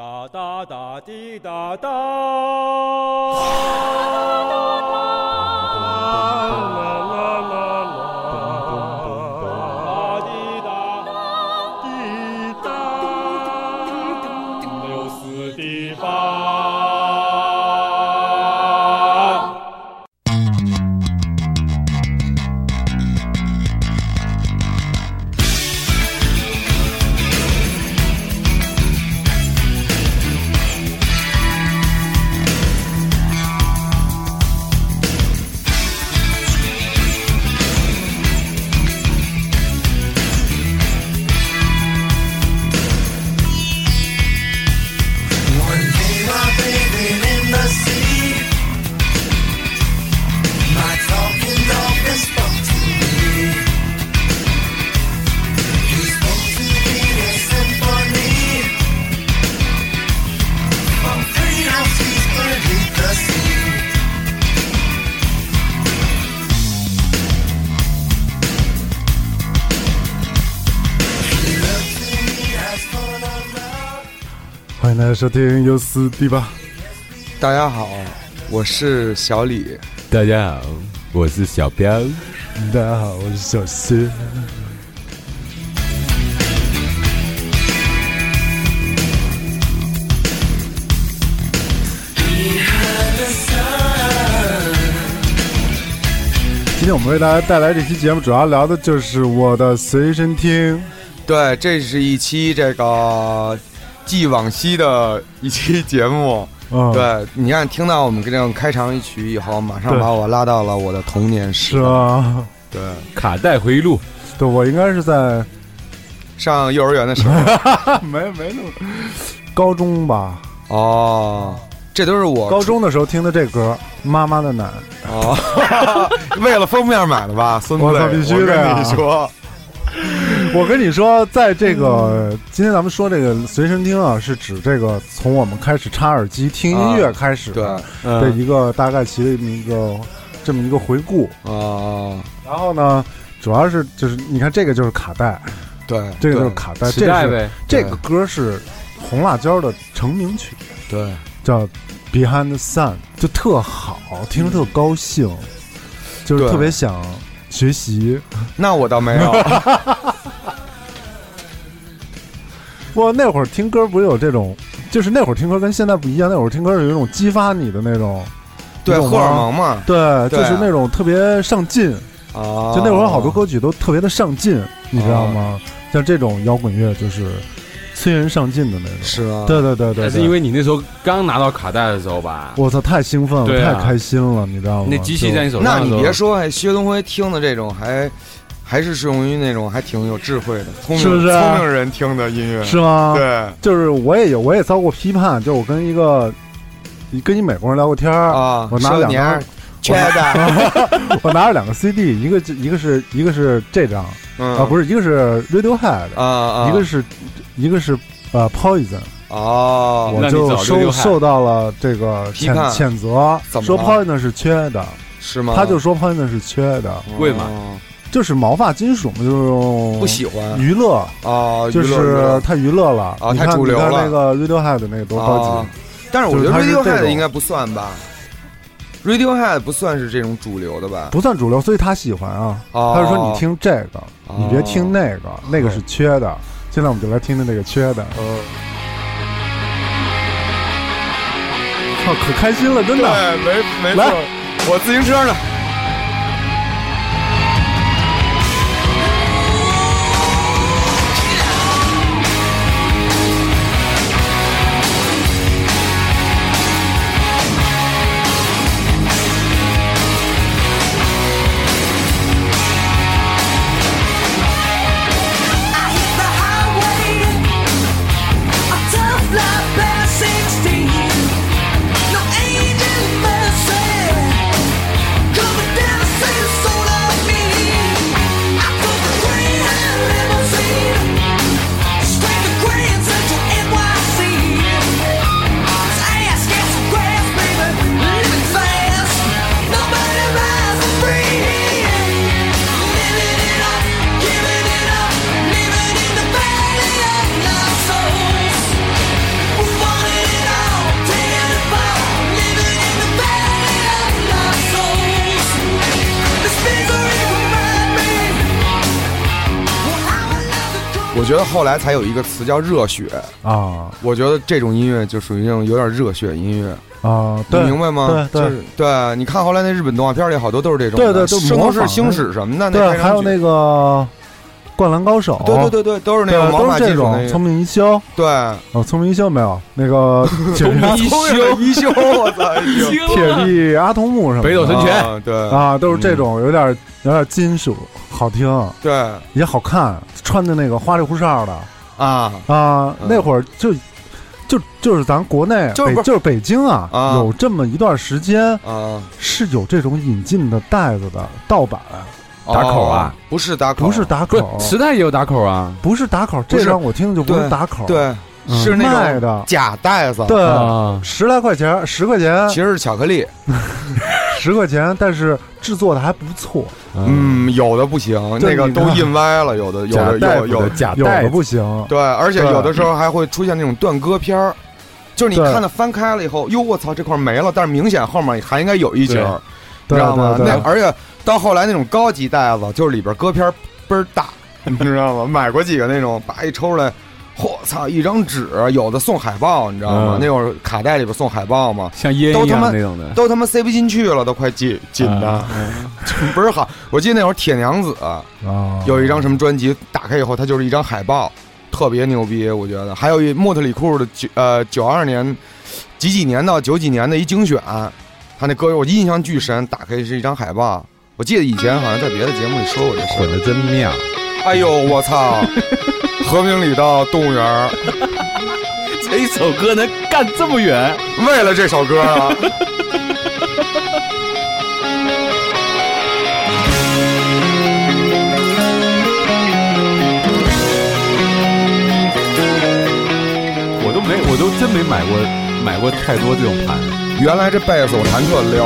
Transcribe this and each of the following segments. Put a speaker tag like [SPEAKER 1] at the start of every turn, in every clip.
[SPEAKER 1] 哒哒哒滴哒哒。哒
[SPEAKER 2] 家收听有四 D 吧，
[SPEAKER 3] 大家好，我是小李。
[SPEAKER 4] 大家好，我是小彪。
[SPEAKER 2] 大家好，我是小谢。今天我们为大家带来这期节目，主要聊的就是我的随身听。
[SPEAKER 3] 对，这是一期这个忆往昔的一期节目。
[SPEAKER 2] 嗯，，
[SPEAKER 3] 对，你看，听到我们这样开场一曲以后，马上把我拉到了我的童年时
[SPEAKER 2] 是。啊，
[SPEAKER 3] 对，
[SPEAKER 4] 卡带回忆录，
[SPEAKER 2] 对我应该是在
[SPEAKER 3] 上幼儿园的时候。
[SPEAKER 2] 没没那么高中吧，
[SPEAKER 3] 哦，这都是我
[SPEAKER 2] 高中的时候听的这歌《妈妈的奶》。
[SPEAKER 3] 哦，为了封面买的吧，孙子。
[SPEAKER 2] 我必须的呀
[SPEAKER 3] 我跟你说，
[SPEAKER 2] 我跟你说，在这个今天咱们说这个随身听啊，是指这个从我们开始插耳机听音乐开始
[SPEAKER 3] 对，
[SPEAKER 2] 的
[SPEAKER 4] 嗯，
[SPEAKER 2] 一个大概其的这么一个这么一个回顾。
[SPEAKER 3] 啊，
[SPEAKER 2] 然后呢，主要是就是你看这个就是卡带，
[SPEAKER 3] 对，
[SPEAKER 2] 这个就是卡带，
[SPEAKER 4] 磁
[SPEAKER 2] 这是。这个歌是红辣椒的成名曲，
[SPEAKER 3] 对，
[SPEAKER 2] 叫《Behind the Sun》，就特好，听着特高兴，就是特别想学习。
[SPEAKER 3] 那我倒没有。
[SPEAKER 2] 我那会儿听歌不是有这种，就是那会儿听歌跟现在不一样，那会儿听歌是有一种激发你的那种，
[SPEAKER 3] 对，荷尔蒙嘛。
[SPEAKER 2] 对，
[SPEAKER 3] 对
[SPEAKER 2] 就是那种特别上进。
[SPEAKER 3] 啊，
[SPEAKER 2] 就那会儿好多歌曲都特别的上进，你知道吗？
[SPEAKER 3] 哦
[SPEAKER 2] 像这种摇滚乐就是催人上进的那种。
[SPEAKER 3] 是啊？
[SPEAKER 2] 对对对对，
[SPEAKER 4] 但是因为你那时候刚拿到卡带的时候吧，
[SPEAKER 2] 我操太兴奋了，
[SPEAKER 4] 啊
[SPEAKER 2] 太开心了，你知道吗？
[SPEAKER 4] 那机器在你手
[SPEAKER 3] 那
[SPEAKER 4] 上那，
[SPEAKER 3] 你别说，哎，薛东辉听的这种还还是适用于那种还挺有智慧的、聪明
[SPEAKER 2] 是不是
[SPEAKER 3] 聪明人听的音乐。
[SPEAKER 2] 是吗？，
[SPEAKER 3] 对
[SPEAKER 2] 就是我也有，我也遭过批判，就我跟一个跟一美国人聊过天儿，
[SPEAKER 3] 啊，
[SPEAKER 2] 我拿两张
[SPEAKER 3] 是缺的，
[SPEAKER 2] 我拿了两个 CD，一个一个是一个是这张
[SPEAKER 3] 嗯。
[SPEAKER 2] 啊，不是一个是 Radiohead，
[SPEAKER 3] 啊啊，
[SPEAKER 2] 一个是一个是呃 Poison，
[SPEAKER 3] 哦，
[SPEAKER 2] 我就受受到了这个谴谴责，说
[SPEAKER 3] 怎么了
[SPEAKER 2] Poison 是缺的，
[SPEAKER 3] 是吗？
[SPEAKER 2] 他就说 Poison 是缺的，
[SPEAKER 4] 为嘛
[SPEAKER 3] 哦
[SPEAKER 2] 就是毛发金属嘛，就是用
[SPEAKER 3] 不喜欢。
[SPEAKER 2] 娱乐，
[SPEAKER 3] 啊，
[SPEAKER 2] 就是太娱乐了
[SPEAKER 3] 啊
[SPEAKER 2] 你看
[SPEAKER 3] 太主流了
[SPEAKER 2] 你看那个 Radiohead 那个多高
[SPEAKER 3] 啊
[SPEAKER 2] 级，
[SPEAKER 3] 但是我觉得 Radiohead 应该不算吧，Radiohead 不算是这种主流的吧？
[SPEAKER 2] 不算主流，所以他喜欢啊。
[SPEAKER 3] 哦
[SPEAKER 2] 他就说你听这个，
[SPEAKER 3] 哦
[SPEAKER 2] 你别听那个，那个是缺的。现在我们就来听听那个缺的，
[SPEAKER 3] 哦，
[SPEAKER 2] 操，可开心了，真的。
[SPEAKER 3] 对，没没
[SPEAKER 2] 来
[SPEAKER 3] 错，我自行车呢。后来才有一个词叫热血。
[SPEAKER 2] 啊。
[SPEAKER 3] 我觉得这种音乐就属于那种有点热血音乐，
[SPEAKER 2] 啊，
[SPEAKER 3] 你明白吗？
[SPEAKER 2] 对对。
[SPEAKER 3] 就是对，你看后来那日本动画片里好多都是这种的，
[SPEAKER 2] 对对都
[SPEAKER 3] 圣斗士星矢什么的，
[SPEAKER 2] 对，还有那个灌篮高手，
[SPEAKER 3] 对对对对，都是那
[SPEAKER 2] 对，
[SPEAKER 3] 种毛
[SPEAKER 2] 都是这种聪明一休
[SPEAKER 3] 对，
[SPEAKER 2] 哦，聪明一休没有那个铁
[SPEAKER 4] 聪明一
[SPEAKER 3] 休 一休，我操，
[SPEAKER 2] 铁臂阿童木什么的。
[SPEAKER 4] 北斗神拳。
[SPEAKER 3] 啊对。
[SPEAKER 2] 啊，都是这种有点有点金属，好听
[SPEAKER 3] 对。
[SPEAKER 2] 也好看，穿的那个花里胡哨的。
[SPEAKER 3] 啊，
[SPEAKER 2] 啊，
[SPEAKER 3] 嗯。
[SPEAKER 2] 那会儿就就就是咱国内
[SPEAKER 3] 就是
[SPEAKER 2] 北就是北京啊，
[SPEAKER 3] 啊。
[SPEAKER 2] 有这么一段时间
[SPEAKER 3] 啊，
[SPEAKER 2] 是有这种引进的袋子的盗版，
[SPEAKER 4] 打口啊。
[SPEAKER 3] 哦？不是打口，
[SPEAKER 2] 不是打口，
[SPEAKER 4] 磁带也有打口啊。
[SPEAKER 2] 不是打口，这让我听就不是打口，，
[SPEAKER 3] 对，
[SPEAKER 2] 嗯
[SPEAKER 3] 是那种
[SPEAKER 2] 卖的，
[SPEAKER 3] 假袋子，
[SPEAKER 2] 对，
[SPEAKER 4] 啊，
[SPEAKER 2] 十来块钱，十块钱
[SPEAKER 3] 其，实是巧克力，
[SPEAKER 2] 十块钱，但是制作的还不错，
[SPEAKER 3] 嗯，有的不行，那个都印歪了，有的有的有有
[SPEAKER 4] 的假
[SPEAKER 2] 有的
[SPEAKER 4] 袋子，
[SPEAKER 2] 不行，
[SPEAKER 3] 对，而且
[SPEAKER 2] 对
[SPEAKER 3] 有的时候还会出现那种断歌片儿，就是你
[SPEAKER 2] 对
[SPEAKER 3] 看它翻开了以后，哟，我操，这块没了，但是明显后面还应该有一节儿，你
[SPEAKER 2] 对
[SPEAKER 3] 知道吗？
[SPEAKER 2] 对对
[SPEAKER 3] 那而且到后来那种高级袋子，就是里边歌片儿倍儿大，你知道吗？买过几个那种，叭一抽出来。嚯操！一张纸，有的送海报，你知道吗？
[SPEAKER 4] 嗯
[SPEAKER 3] 那会儿卡带里边送海报嘛，
[SPEAKER 4] 像烟一样那种的。
[SPEAKER 3] 都他妈塞不进去了，都快紧紧的，
[SPEAKER 4] 啊
[SPEAKER 3] 倍儿好。我记得那会儿铁娘子
[SPEAKER 2] 啊，
[SPEAKER 3] 有一张什么专辑，打开以后它就是一张海报，特别牛逼，我觉得。还有一莫特里库的九呃九二年几几年到九几年的一精选，他那歌我印象巨深，打开是一张海报。我记得以前好像在别的节目里说过这事儿。
[SPEAKER 4] 混的真妙，
[SPEAKER 3] 哎呦，我操！和平里到动物园儿，
[SPEAKER 4] 这一首歌能干这么远？
[SPEAKER 3] 为了这首歌啊。
[SPEAKER 4] 我都没，我都真没买过买过太多这种盘。
[SPEAKER 3] 原来这贝斯我弹特溜，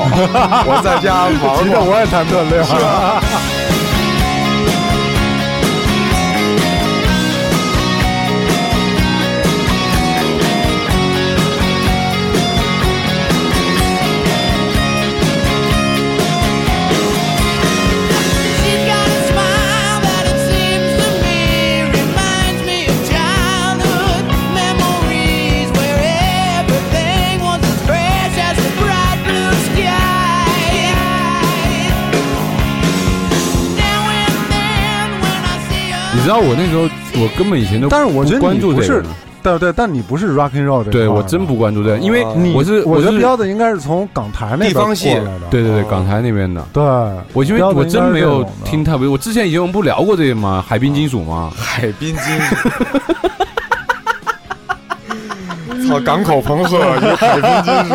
[SPEAKER 3] 我在家玩过。
[SPEAKER 2] 我也弹特溜
[SPEAKER 4] 知道我那时候我根本以前都
[SPEAKER 2] 但是我觉得
[SPEAKER 4] 不关
[SPEAKER 2] 你不是
[SPEAKER 4] 注这个的，
[SPEAKER 2] 对对，但你不是 rock and roll 这
[SPEAKER 4] 对我真不关注这个，因为我是是
[SPEAKER 2] 我觉得标的应该是从港台那边
[SPEAKER 3] 地方戏
[SPEAKER 2] 过来的，
[SPEAKER 4] 对对对
[SPEAKER 3] 哦
[SPEAKER 4] 港台那边的。
[SPEAKER 2] 对，
[SPEAKER 4] 我因为我真没有听特别，我之前以前我们不聊过这个吗？海滨金属吗？
[SPEAKER 3] 海滨金属。操，港口朋克与海滨金属，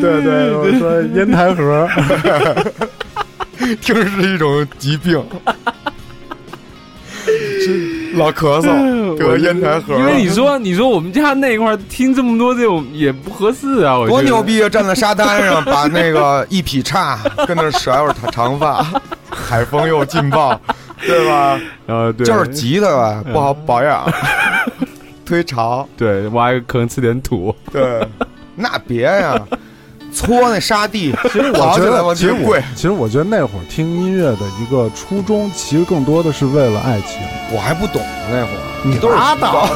[SPEAKER 2] 对对，我说烟台盒，
[SPEAKER 3] 听着是一种疾病，是老咳嗽得烟台盒，
[SPEAKER 4] 因为你说你说我们家那块儿听这么多这种也不合适啊，我
[SPEAKER 3] 多牛！逼啊！站在沙滩上，把那个一劈叉 跟那甩会儿长长发，海风又劲爆，对吧？
[SPEAKER 4] 呃，对，
[SPEAKER 3] 就是急的吧，不好保养，推潮，
[SPEAKER 4] 对挖一个坑吃点土，
[SPEAKER 3] 对，那别呀，搓那沙地，其实
[SPEAKER 2] 我觉得，其实我
[SPEAKER 3] 贵，
[SPEAKER 2] 其实我觉得那会儿听音乐的一个初衷，其实更多的是为了爱情。
[SPEAKER 3] 我还不懂呢那会儿，
[SPEAKER 2] 你
[SPEAKER 3] 都是
[SPEAKER 2] 拉倒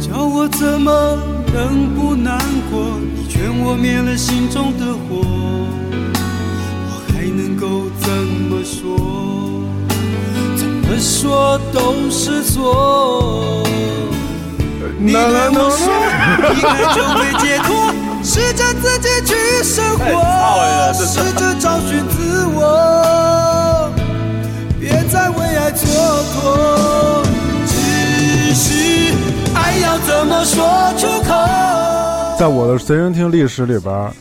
[SPEAKER 5] 叫我怎么能不难过？你劝我灭了心中的火，我还能够怎么说？怎么说都是错。你对我说，就会解脱，试着自己去生活，试着找寻自我，别再为爱蹉跎。只是爱要怎么说出口？
[SPEAKER 2] 在我的随身听历史里边儿，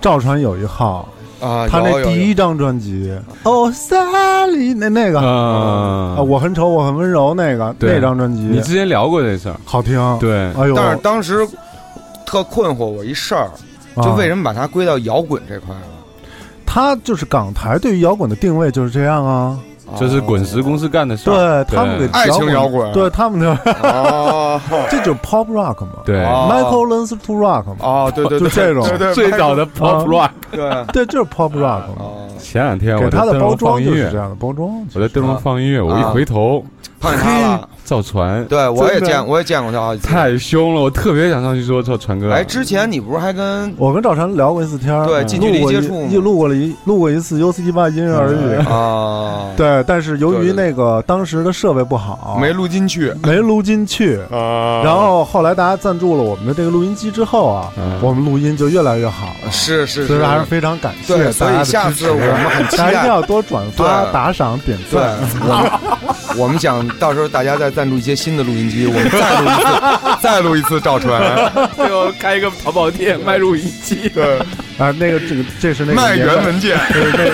[SPEAKER 2] 赵传有一号，
[SPEAKER 3] 啊，
[SPEAKER 2] 他那第一张专辑《哦，萨里》那那个。啊，
[SPEAKER 4] 啊
[SPEAKER 2] 我很丑，我很温柔那个那张专辑，
[SPEAKER 4] 你之前聊过这事儿，
[SPEAKER 2] 好听，
[SPEAKER 4] 对，
[SPEAKER 2] 哎呦，
[SPEAKER 3] 但是当时特困惑我一事儿，就为什么把它归到摇滚这块了？
[SPEAKER 2] 他就是港台对于摇滚的定位就是这样啊？
[SPEAKER 4] 这是滚石公司干的事
[SPEAKER 2] 对。他们给
[SPEAKER 3] 爱情摇滚
[SPEAKER 2] 对他们的
[SPEAKER 3] 哦
[SPEAKER 2] 这就是 pop rock 嘛。
[SPEAKER 4] 对
[SPEAKER 3] 哦
[SPEAKER 2] ，Michael learns to rock 嘛。
[SPEAKER 3] 哦，对对对，
[SPEAKER 2] 就这种
[SPEAKER 3] 对对
[SPEAKER 4] 最早的 pop rock。
[SPEAKER 3] 对
[SPEAKER 2] 对，就是 pop rock
[SPEAKER 4] 前两天
[SPEAKER 2] 给他的
[SPEAKER 4] 我在灯笼
[SPEAKER 2] 包装
[SPEAKER 4] 放音乐
[SPEAKER 2] 就是这，样的包装。
[SPEAKER 4] 我在灯笼放音乐，我一
[SPEAKER 3] 啊
[SPEAKER 4] 回头，
[SPEAKER 3] 碰见他了，
[SPEAKER 4] 赵传，
[SPEAKER 3] 对我也见我也见过他好几次。
[SPEAKER 4] 太凶了，我特别想上去说赵传哥。
[SPEAKER 3] 哎，之前你不是还跟
[SPEAKER 2] 我跟赵传聊过一次天
[SPEAKER 3] 对近距离接触嘛
[SPEAKER 2] 一录过了一录过一次 U C 七八因人而异。
[SPEAKER 3] 啊
[SPEAKER 2] 对，但是由于那个当时的设备不好，
[SPEAKER 3] 没录进去
[SPEAKER 2] 没录进去。
[SPEAKER 3] 啊
[SPEAKER 2] 然后后来大家赞助了我们的这个录音机之后啊，
[SPEAKER 4] 嗯
[SPEAKER 2] 我们录音就越来越好了。
[SPEAKER 3] 是是是，
[SPEAKER 2] 所以还是非常感谢，
[SPEAKER 3] 所
[SPEAKER 2] 大家
[SPEAKER 3] 下
[SPEAKER 2] 支持
[SPEAKER 3] 次我们很期
[SPEAKER 2] 大家一定。要多转发、打赏、点，赞。
[SPEAKER 3] 我们我们想到时候大家再赞助一些新的录音机，我们再录一次，再录一次赵传，
[SPEAKER 4] 最后开一个淘宝店卖录音机。
[SPEAKER 3] 对，
[SPEAKER 2] 啊，那个这个这是那个
[SPEAKER 3] 卖原文件。
[SPEAKER 2] 这是那个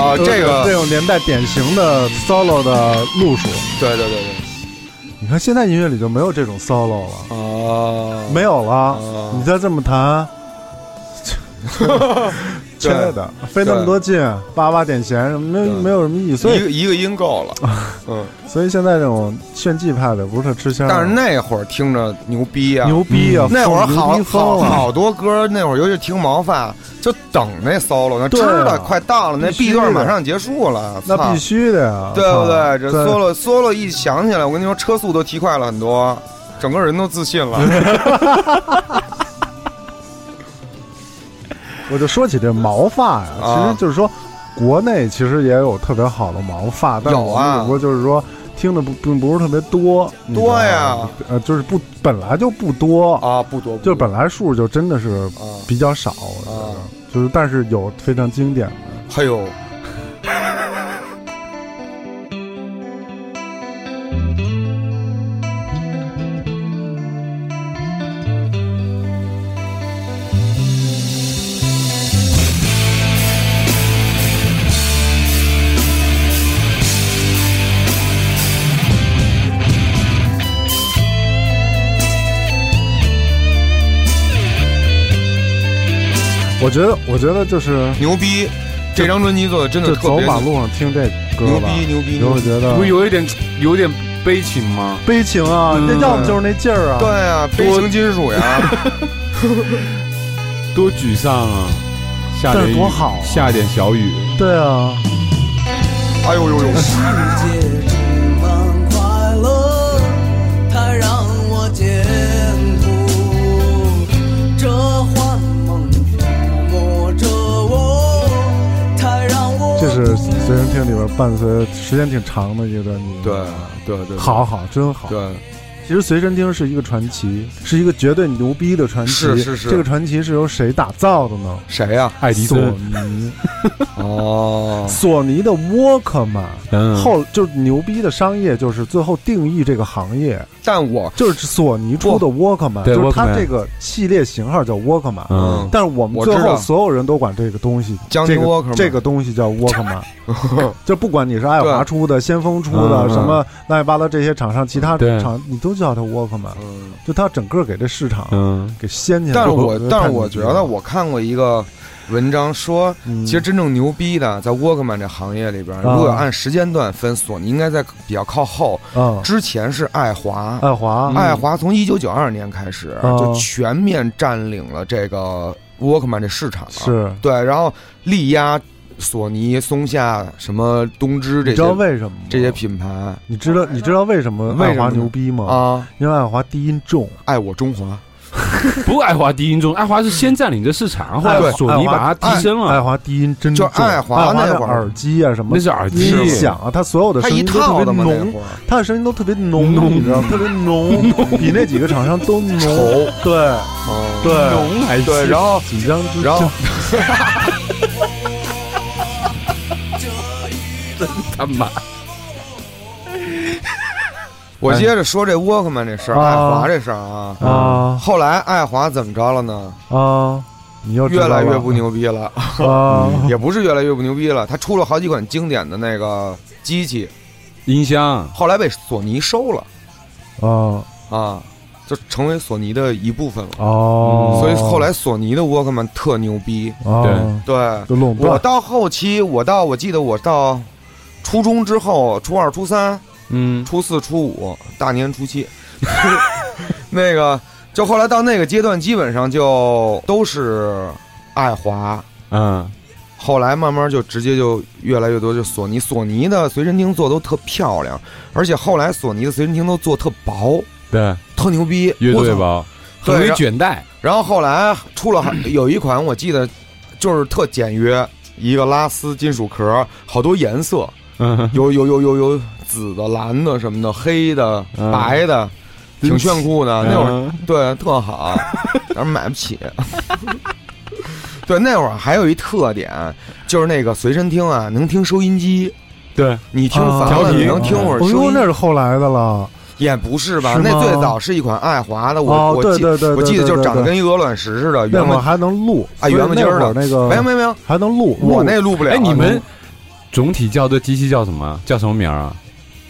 [SPEAKER 3] 啊，这
[SPEAKER 2] 这
[SPEAKER 3] 个
[SPEAKER 2] 种年代典型的 solo 的路数。
[SPEAKER 3] 对对对对。
[SPEAKER 2] 你看现在音乐里就没有这种 solo 了，
[SPEAKER 3] 对，哦，
[SPEAKER 2] 没有了。
[SPEAKER 3] 哦
[SPEAKER 2] 你再这么弹，亲爱的，费那么多劲，叭叭点弦，没有
[SPEAKER 3] 对
[SPEAKER 2] 没有什么意义。所以
[SPEAKER 3] 一个一个音够了，嗯，
[SPEAKER 2] 所以现在这种炫技派的不是特吃香。
[SPEAKER 3] 但是那会儿听着牛逼啊，
[SPEAKER 2] 牛逼啊！
[SPEAKER 3] 那会儿好好好多歌，那会儿尤其听毛发，就等那 solo 呢，
[SPEAKER 2] 对啊
[SPEAKER 3] 知道快到了，那 B 段马上结束了，
[SPEAKER 2] 那必须的呀，
[SPEAKER 3] 对不对？这 solo solo 一响起来，我跟你说，车速都提快了很多，整个人都自信了。
[SPEAKER 2] 我就说起这毛发呀，
[SPEAKER 3] 啊
[SPEAKER 2] 其实就是说，国内其实也有特别好的毛发，但是我
[SPEAKER 3] 有啊
[SPEAKER 2] 们只不过就是说听的不并不是特别多，
[SPEAKER 3] 多呀，
[SPEAKER 2] 呃，就是不本来就不多，
[SPEAKER 3] 啊，不多，
[SPEAKER 2] 就本来数就真的是
[SPEAKER 3] 啊，
[SPEAKER 2] 比较少，我觉
[SPEAKER 3] 啊
[SPEAKER 2] 得就是但是有非常经典的。
[SPEAKER 3] 还有
[SPEAKER 2] 我觉得，我觉得就是
[SPEAKER 3] 牛逼，这张专辑做的真的
[SPEAKER 2] 就
[SPEAKER 3] 特别
[SPEAKER 2] 走马路上听这歌
[SPEAKER 3] 牛
[SPEAKER 2] 吧，
[SPEAKER 3] 逼牛逼
[SPEAKER 2] 你
[SPEAKER 3] 牛逼。
[SPEAKER 2] 会觉得
[SPEAKER 4] 不有一点有点悲情吗？
[SPEAKER 2] 悲情啊，
[SPEAKER 4] 嗯
[SPEAKER 2] 那要么就是那劲儿啊，
[SPEAKER 3] 对啊，悲情金属呀，
[SPEAKER 4] 多沮丧啊！下
[SPEAKER 2] 但
[SPEAKER 4] 点雨
[SPEAKER 2] 多好啊
[SPEAKER 4] 下点小雨。
[SPEAKER 2] 对啊，
[SPEAKER 3] 哎呦呦呦，
[SPEAKER 6] 世界
[SPEAKER 2] 随身听里边伴随时间挺长的一段音乐。
[SPEAKER 3] 对对对，
[SPEAKER 2] 好好真好。
[SPEAKER 3] 对，
[SPEAKER 2] 其实随身听是一个传奇，是一个绝对牛逼的传奇。
[SPEAKER 3] 是是是。
[SPEAKER 2] 这个传奇是由谁打造的呢？
[SPEAKER 3] 谁呀？
[SPEAKER 2] 索
[SPEAKER 4] 爱迪生，
[SPEAKER 2] 尼，
[SPEAKER 3] 哦，
[SPEAKER 2] 索尼的 Walkman。
[SPEAKER 4] 嗯，
[SPEAKER 2] 后就是牛逼的商业，就是最后定义这个行业，
[SPEAKER 3] 但我
[SPEAKER 2] 就是索尼出的 Walkman，
[SPEAKER 4] 对
[SPEAKER 2] 就是它这个系列型号叫 Walkman。
[SPEAKER 4] 嗯，
[SPEAKER 2] 但是我们最后所有人都管这个东西，
[SPEAKER 3] 江
[SPEAKER 2] 这个这个东西叫 Walkman，就不管你是爱华出的、先锋出的、
[SPEAKER 4] 嗯
[SPEAKER 2] 什么乱七八糟这些厂商，其他
[SPEAKER 4] 对。
[SPEAKER 2] 厂你都叫它 Walkman，
[SPEAKER 3] 嗯，
[SPEAKER 2] 就它整个给这市场
[SPEAKER 4] 嗯，
[SPEAKER 2] 给掀起来。
[SPEAKER 3] 但是我但是我觉得我看过一个文章说，
[SPEAKER 2] 嗯。
[SPEAKER 3] 其实真正牛逼的，在 Walkman 这行业里边，
[SPEAKER 2] 啊。
[SPEAKER 3] 如果按时间段分，索尼应该在比较靠后，
[SPEAKER 2] 嗯，
[SPEAKER 3] 之前是爱华。
[SPEAKER 2] 爱华
[SPEAKER 3] 爱华从一九九二年开始
[SPEAKER 2] 啊。
[SPEAKER 3] 就全面占领了这个 Walkman 这市场，
[SPEAKER 2] 是，
[SPEAKER 3] 对，然后力压索尼、松下、什么东芝这些
[SPEAKER 2] 你知道
[SPEAKER 3] 些
[SPEAKER 2] 为什么吗？
[SPEAKER 3] 这些品牌
[SPEAKER 2] 你知道你知道为什么爱华牛逼吗？
[SPEAKER 3] 啊，
[SPEAKER 2] 因为爱华低音重，
[SPEAKER 3] 爱我中华，
[SPEAKER 4] 不爱华低音重，爱华是先占领这市场，后来索尼把它提升了。
[SPEAKER 2] 爱华低音真
[SPEAKER 3] 就
[SPEAKER 2] 重
[SPEAKER 3] 爱华
[SPEAKER 2] 爱华的
[SPEAKER 3] 那会儿
[SPEAKER 2] 耳机啊什么
[SPEAKER 4] 那是耳机
[SPEAKER 2] 音
[SPEAKER 3] 是
[SPEAKER 2] 响啊，它所有的声音都特别
[SPEAKER 3] 的
[SPEAKER 2] 浓它的声音都特别浓，
[SPEAKER 4] 浓
[SPEAKER 2] 你知道，特别浓，比那几个厂商都浓。对
[SPEAKER 3] 嗯
[SPEAKER 2] 对
[SPEAKER 4] 浓还
[SPEAKER 3] 对，然后
[SPEAKER 2] 紧张之
[SPEAKER 3] 然后
[SPEAKER 4] 他妈
[SPEAKER 3] 我接着说这 Walkman 这事儿，
[SPEAKER 2] 啊
[SPEAKER 3] 爱华这事儿啊。
[SPEAKER 2] 啊
[SPEAKER 3] 后来爱华怎么着了呢？
[SPEAKER 2] 啊，
[SPEAKER 3] 越来越不牛逼了，
[SPEAKER 2] 啊
[SPEAKER 3] 也不是越来越不牛逼了，他出了好几款经典的那个机器，
[SPEAKER 4] 音箱，
[SPEAKER 3] 后来被索尼收了
[SPEAKER 2] 啊！
[SPEAKER 3] 啊。就成为索尼的一部分了。
[SPEAKER 2] 哦，
[SPEAKER 3] 所以后来索尼的沃克曼特牛逼，
[SPEAKER 2] 对，
[SPEAKER 3] 对
[SPEAKER 2] 就垄断，
[SPEAKER 3] 我到后期，我到我记得我到初中之后，初二、初三、
[SPEAKER 4] 嗯，
[SPEAKER 3] 初四、初五，大年初七，那个就后来到那个阶段，基本上就都是爱华。
[SPEAKER 4] 嗯，
[SPEAKER 3] 后来慢慢就直接就越来越多，就索尼，索尼的随身听做都特漂亮，而且后来索尼的随身听都做特薄，
[SPEAKER 4] 对，
[SPEAKER 3] 特牛逼，
[SPEAKER 4] 乐
[SPEAKER 3] 我操。
[SPEAKER 4] 队包，很容易
[SPEAKER 3] 对然
[SPEAKER 4] 卷带，
[SPEAKER 3] 然后后来出了 有一款，我记得就是特简约，一个拉丝金属壳，好多颜色，
[SPEAKER 4] 嗯，
[SPEAKER 3] 有有有有有紫的、蓝的什么的，黑的、
[SPEAKER 4] 嗯
[SPEAKER 3] 白的，挺炫酷的。那会儿
[SPEAKER 4] 嗯
[SPEAKER 3] 对特好，但是买不起。对，那会儿还有一特点，就是那个随身听啊，能听收音机。
[SPEAKER 4] 对，
[SPEAKER 3] 你听你能听会儿收音
[SPEAKER 2] 那是后来的了。
[SPEAKER 3] 也不是吧？
[SPEAKER 2] 是
[SPEAKER 3] 那最早是一款爱华的，我、
[SPEAKER 2] 哦，
[SPEAKER 3] 我记我记得就是长得跟一鹅卵石似的，圆吧？
[SPEAKER 2] 还能录，
[SPEAKER 3] 啊圆吧唧儿的
[SPEAKER 2] 那个
[SPEAKER 3] 没有没有没有，
[SPEAKER 2] 还能录，录
[SPEAKER 3] 我那录不了。
[SPEAKER 4] 哎，你们总体叫这机器叫什么？叫什么名儿啊？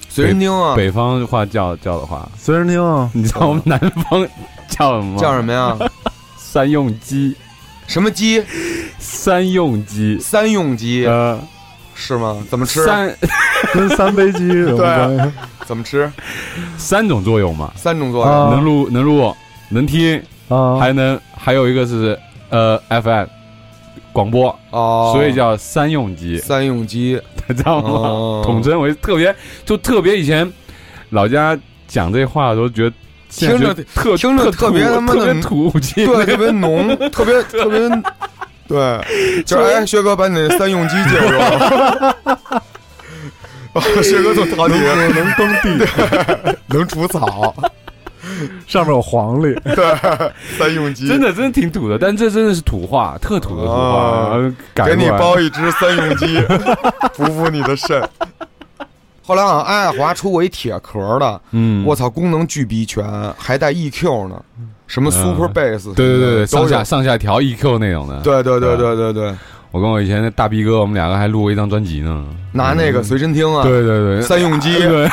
[SPEAKER 3] 随身听啊，
[SPEAKER 4] 北方话叫叫的话，
[SPEAKER 2] 随身听啊，
[SPEAKER 4] 你知道我们南方 叫什么吗？
[SPEAKER 3] 叫什么呀？
[SPEAKER 4] 三用机，
[SPEAKER 3] 什么鸡？
[SPEAKER 4] 三用机，
[SPEAKER 3] 三用鸡
[SPEAKER 4] 呃，
[SPEAKER 3] 是吗？怎么吃？
[SPEAKER 4] 三
[SPEAKER 2] 跟三杯鸡有关系
[SPEAKER 3] 怎么吃？
[SPEAKER 4] 三种作用嘛，
[SPEAKER 3] 三种作用。
[SPEAKER 2] 啊
[SPEAKER 4] 能录能录能听，
[SPEAKER 2] 啊，
[SPEAKER 4] 还能还有一个是呃 FM 广播，
[SPEAKER 3] 哦，
[SPEAKER 4] 所以叫三用机，
[SPEAKER 3] 三用鸡。
[SPEAKER 4] 知道吗？
[SPEAKER 3] 哦
[SPEAKER 4] 统称为特别就特别以前老家讲这话的时候，觉得
[SPEAKER 3] 听着
[SPEAKER 4] 特
[SPEAKER 3] 听着
[SPEAKER 4] 特
[SPEAKER 3] 特别他妈的
[SPEAKER 4] 特别土气，
[SPEAKER 3] 对，特别浓，特别特别。对，就是哎，薛哥把你那三用机借我用。哦薛哥做陶笛，
[SPEAKER 2] 能耕地，
[SPEAKER 3] 能除草，
[SPEAKER 2] 上面有黄历，对
[SPEAKER 3] 三用鸡，
[SPEAKER 4] 真的真的挺土的，但这真的是土话，特土的土话，
[SPEAKER 3] 给你包一只三用鸡，补补你的肾。后来好像爱华出过一铁壳的，
[SPEAKER 4] 嗯，
[SPEAKER 3] 我操，功能巨逼全，还带 EQ 呢，什么 Super
[SPEAKER 4] 嗯
[SPEAKER 3] Bass，
[SPEAKER 4] 对对对上下上下调 EQ 那种的。，
[SPEAKER 3] 对对对对对对，
[SPEAKER 4] 我跟我以前的大逼哥，我们两个还录过一张专辑呢。
[SPEAKER 3] 拿那个随身听啊，
[SPEAKER 4] 对对对，
[SPEAKER 3] 三用机，
[SPEAKER 4] 对，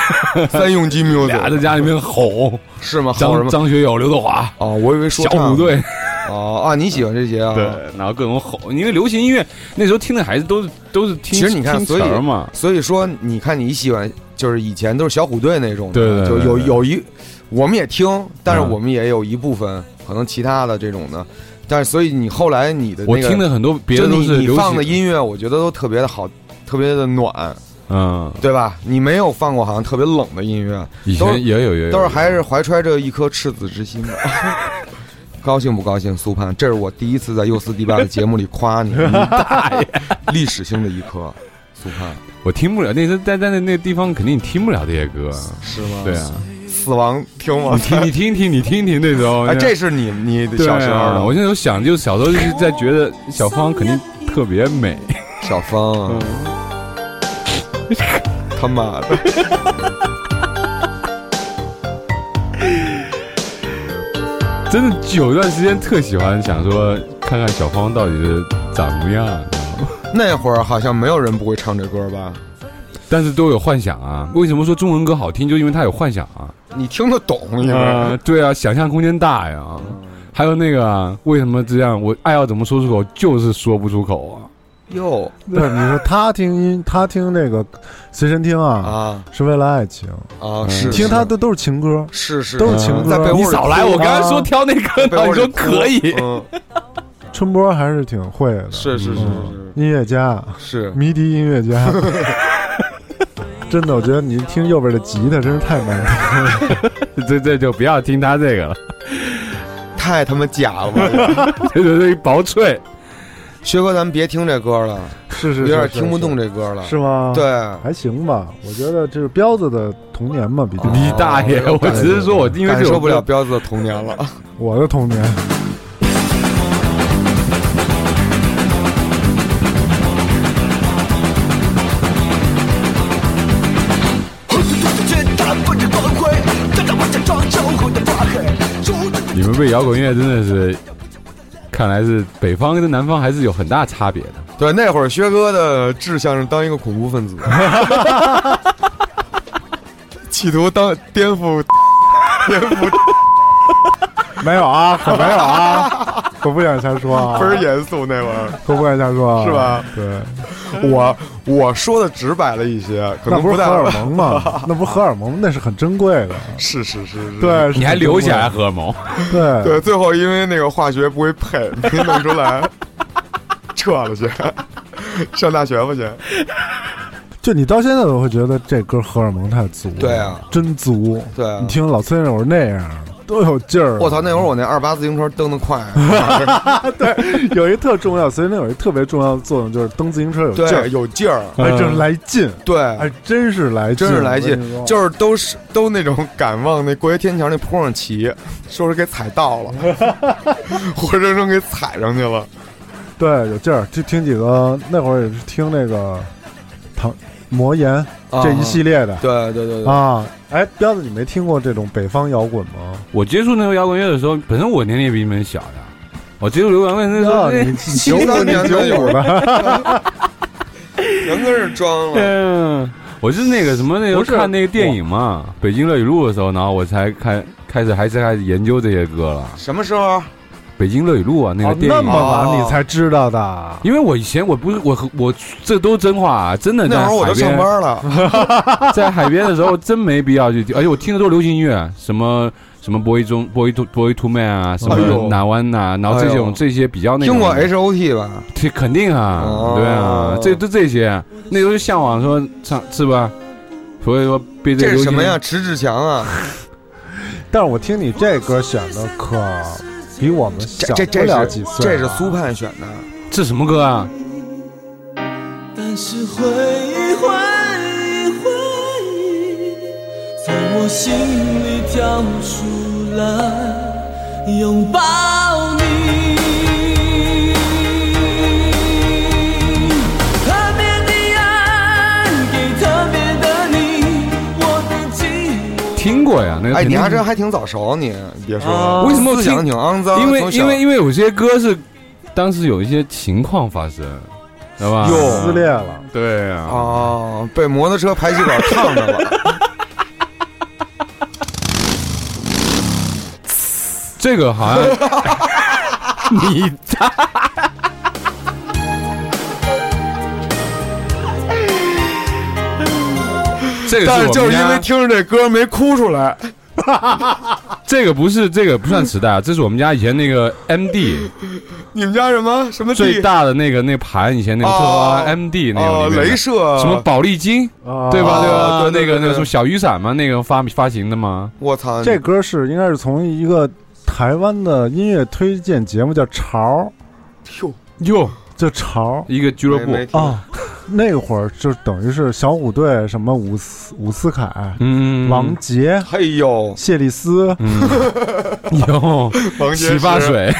[SPEAKER 3] 三用机
[SPEAKER 4] 俩在家里面吼，
[SPEAKER 3] 是吗？
[SPEAKER 4] 张
[SPEAKER 3] 么？
[SPEAKER 4] 张学友、刘德华、
[SPEAKER 3] 哦，我以为说
[SPEAKER 4] 小虎队，
[SPEAKER 3] 哦啊，你喜欢这些啊？
[SPEAKER 4] 对，然后各种吼，因为流行音乐那时候听的孩子都是都是听，
[SPEAKER 3] 其实你看所以
[SPEAKER 4] 嘛，
[SPEAKER 3] 所以说，你看你喜欢，就是以前都是小虎队那种的，
[SPEAKER 4] 对对对
[SPEAKER 3] 就有有一，我们也听，但是
[SPEAKER 4] 嗯。
[SPEAKER 3] 我们也有一部分可能其他的这种的，但是所以你后来你的那个，
[SPEAKER 4] 我听的很多别的
[SPEAKER 3] 就
[SPEAKER 4] 都是流
[SPEAKER 3] 你你放的，音乐，我觉得都特别的好，特别的暖，
[SPEAKER 4] 嗯，
[SPEAKER 3] 对吧？你没有放过好像特别冷的音乐，
[SPEAKER 4] 以前也有也有，
[SPEAKER 3] 都是还是怀揣着一颗赤子之心的。高兴不高兴，苏盼？这是我第一次在优四 D 八的节目里夸你，你大爷！历史性的一刻，苏盼
[SPEAKER 4] 我听不了，那时在在那那个地方肯定听不了这些歌，
[SPEAKER 3] 是吗？
[SPEAKER 4] 对啊，
[SPEAKER 3] 死亡听吗
[SPEAKER 4] 你？听你听听你听听那时候，
[SPEAKER 3] 哎，这是你你
[SPEAKER 4] 对
[SPEAKER 3] 小时候
[SPEAKER 4] 啊，
[SPEAKER 3] 的，
[SPEAKER 4] 我现在有想，就小时候就是在觉得小芳肯定特别美，
[SPEAKER 3] 小芳啊，他妈的，
[SPEAKER 4] 真的有一段时间特喜欢想说看看小芳到底是长什么样？
[SPEAKER 3] 那会儿好像没有人不会唱这歌吧？
[SPEAKER 4] 但是都有幻想啊。为什么说中文歌好听？就因为它有幻想啊。
[SPEAKER 3] 你听得懂，因为
[SPEAKER 4] 啊，对啊，想象空间大呀。还有那个啊，为什么这样？我爱要怎么说出口，就是说不出口啊。
[SPEAKER 3] 哟
[SPEAKER 2] 不是你说他听音，他听那个随身听啊，
[SPEAKER 3] 啊
[SPEAKER 2] 是为了爱情，
[SPEAKER 3] 啊！是
[SPEAKER 2] 听他的都是情歌，
[SPEAKER 3] 是是
[SPEAKER 2] 都是情歌
[SPEAKER 4] 你少来！我刚才说挑那歌呢，你说可以。
[SPEAKER 3] 嗯，
[SPEAKER 2] 春波还是挺会的，
[SPEAKER 3] 是是是
[SPEAKER 2] 嗯音乐家，
[SPEAKER 3] 是是，
[SPEAKER 2] 迷笛音乐家。真的，我觉得你听右边的吉他真是太难听了。
[SPEAKER 4] 这这就不要听他这个了，
[SPEAKER 3] 太他妈假了吧！
[SPEAKER 4] 这就是薄脆。
[SPEAKER 3] 薛哥，咱们别听这歌了，
[SPEAKER 2] 是是，
[SPEAKER 3] 有点听不动，这歌了。
[SPEAKER 2] 是是吗？，
[SPEAKER 3] 对，
[SPEAKER 2] 还行吧。我觉得这是彪子的童年嘛，比较
[SPEAKER 4] 你大爷！
[SPEAKER 3] 哦
[SPEAKER 4] 我只是说我因
[SPEAKER 3] 感受不了彪子的童年了。
[SPEAKER 2] 我的童年。
[SPEAKER 4] 们对摇滚乐真的是，看来是北方跟南方还是有很大差别的。
[SPEAKER 3] 对，那会儿薛哥的志向是当一个恐怖分子，企图当颠覆 颠覆
[SPEAKER 2] 没有啊，可没有啊，可不敢瞎说啊，
[SPEAKER 3] 倍儿严肃那会儿。
[SPEAKER 2] 可不敢瞎说啊，
[SPEAKER 3] 是吧？
[SPEAKER 2] 对，
[SPEAKER 3] 我我说的直白了一些，可能
[SPEAKER 2] 不是荷尔蒙吗？那不是荷尔蒙，那是很珍贵的。
[SPEAKER 3] 是是是是，
[SPEAKER 2] 对，
[SPEAKER 4] 你还留起来荷尔蒙？
[SPEAKER 2] 对
[SPEAKER 3] 对，最后因为那个化学不会配，没弄出来，撤了去，上大学吧去。
[SPEAKER 2] 就你到现在都会觉得这歌荷尔蒙太足了，
[SPEAKER 3] 对啊，
[SPEAKER 2] 真足。
[SPEAKER 3] 对啊
[SPEAKER 2] 你听老崔那会儿那样，多有劲儿啊。
[SPEAKER 3] 我操，那会儿我那二八自行车蹬得快，对
[SPEAKER 2] 有一特重要，所以那有一特别重要的作用，就是蹬自行车有劲，儿，
[SPEAKER 3] 有劲儿，
[SPEAKER 2] 哎，真是来劲，
[SPEAKER 3] 对，
[SPEAKER 2] 哎，真是来劲，
[SPEAKER 3] 真是来劲就是都是都那种敢往那过街天桥那坡上骑，说是给踩到了，活生生给踩上去了。
[SPEAKER 2] 对，有劲儿。就听几个那会儿也是听那个唐魔岩这一系列的
[SPEAKER 3] 对对对对，
[SPEAKER 2] 啊。哎，彪子，你没听过这种北方摇滚吗？
[SPEAKER 4] 我接触那个摇滚乐的时候，本身我年龄也比你们小呀。我接触摇滚乐那时候
[SPEAKER 2] 啊，，你九五年九五的，
[SPEAKER 3] 人跟是装了。
[SPEAKER 4] 嗯，我是那个什么那时候看那个电影嘛，《北京乐语录》的时候，然后我才开开始还是开始研究这些歌了。
[SPEAKER 3] 什么时候？
[SPEAKER 4] 《北京乐语录》啊，那个
[SPEAKER 2] 哦
[SPEAKER 4] 电影。
[SPEAKER 2] 那么晚
[SPEAKER 3] 哦
[SPEAKER 2] 你才知道的。
[SPEAKER 4] 因为我以前我不是我我这都真话啊，真的在
[SPEAKER 3] 那会儿我都上班了。
[SPEAKER 4] 在海边的时候真没必要去听，而且我听的都是流行音乐，什么什么 boy 中 boy to boy to man 啊，什么
[SPEAKER 2] 哎呦
[SPEAKER 4] 南湾呐，然后这种这些比较那种
[SPEAKER 3] 听过 H O T 吧？
[SPEAKER 4] 这肯定啊，
[SPEAKER 3] 哦
[SPEAKER 4] 对啊，这都这些，那都是向往说唱是吧？所以说被这
[SPEAKER 3] 这是什么呀？？迟志强啊！
[SPEAKER 2] 但是我听你这歌选的可比我们小
[SPEAKER 3] 这这
[SPEAKER 2] 不了几岁，
[SPEAKER 3] 这是苏。盼选的。
[SPEAKER 4] 这什么歌啊？
[SPEAKER 5] 但是回忆，回忆，回忆，从我心里跳出来，拥抱你。
[SPEAKER 4] 过呀，那个
[SPEAKER 3] 哎，你还真还挺早熟，你你别说，
[SPEAKER 2] 啊
[SPEAKER 4] 为什么
[SPEAKER 3] 挺肮脏？
[SPEAKER 4] 因为因为因为有些歌是当时有一些情况发生，知道吧？
[SPEAKER 3] 又
[SPEAKER 2] 撕裂了，
[SPEAKER 4] 对啊，
[SPEAKER 3] 哦，被摩托车排气管烫着了。
[SPEAKER 4] 这个好像 你 这个
[SPEAKER 3] 但是就是因为听着这歌没哭出来。
[SPEAKER 4] 这个不是这个不算磁带啊，这是我们家以前那个 MD
[SPEAKER 3] 你们家什么什么
[SPEAKER 4] 最大的那个那盘，以前那个特
[SPEAKER 3] 哦
[SPEAKER 4] MD 那
[SPEAKER 3] 哦
[SPEAKER 4] 个
[SPEAKER 3] 镭射
[SPEAKER 4] 什么宝丽金
[SPEAKER 2] 啊
[SPEAKER 4] 对吧？对吧？那个那个什么小雨伞嘛，那个发发行的嘛。
[SPEAKER 3] 我操，
[SPEAKER 2] 这歌是应该是从一个台湾的音乐推荐节目叫《潮
[SPEAKER 3] 哟》，
[SPEAKER 4] 哟，
[SPEAKER 2] 叫《潮
[SPEAKER 4] 一个俱乐部
[SPEAKER 2] 啊。那会儿就等于是小虎队什么伍思伍思凯、
[SPEAKER 4] 嗯，
[SPEAKER 2] 王杰、
[SPEAKER 3] 嘿呦，
[SPEAKER 2] 谢丽斯，
[SPEAKER 4] 嗯，哟，
[SPEAKER 3] 王杰
[SPEAKER 4] 洗发水，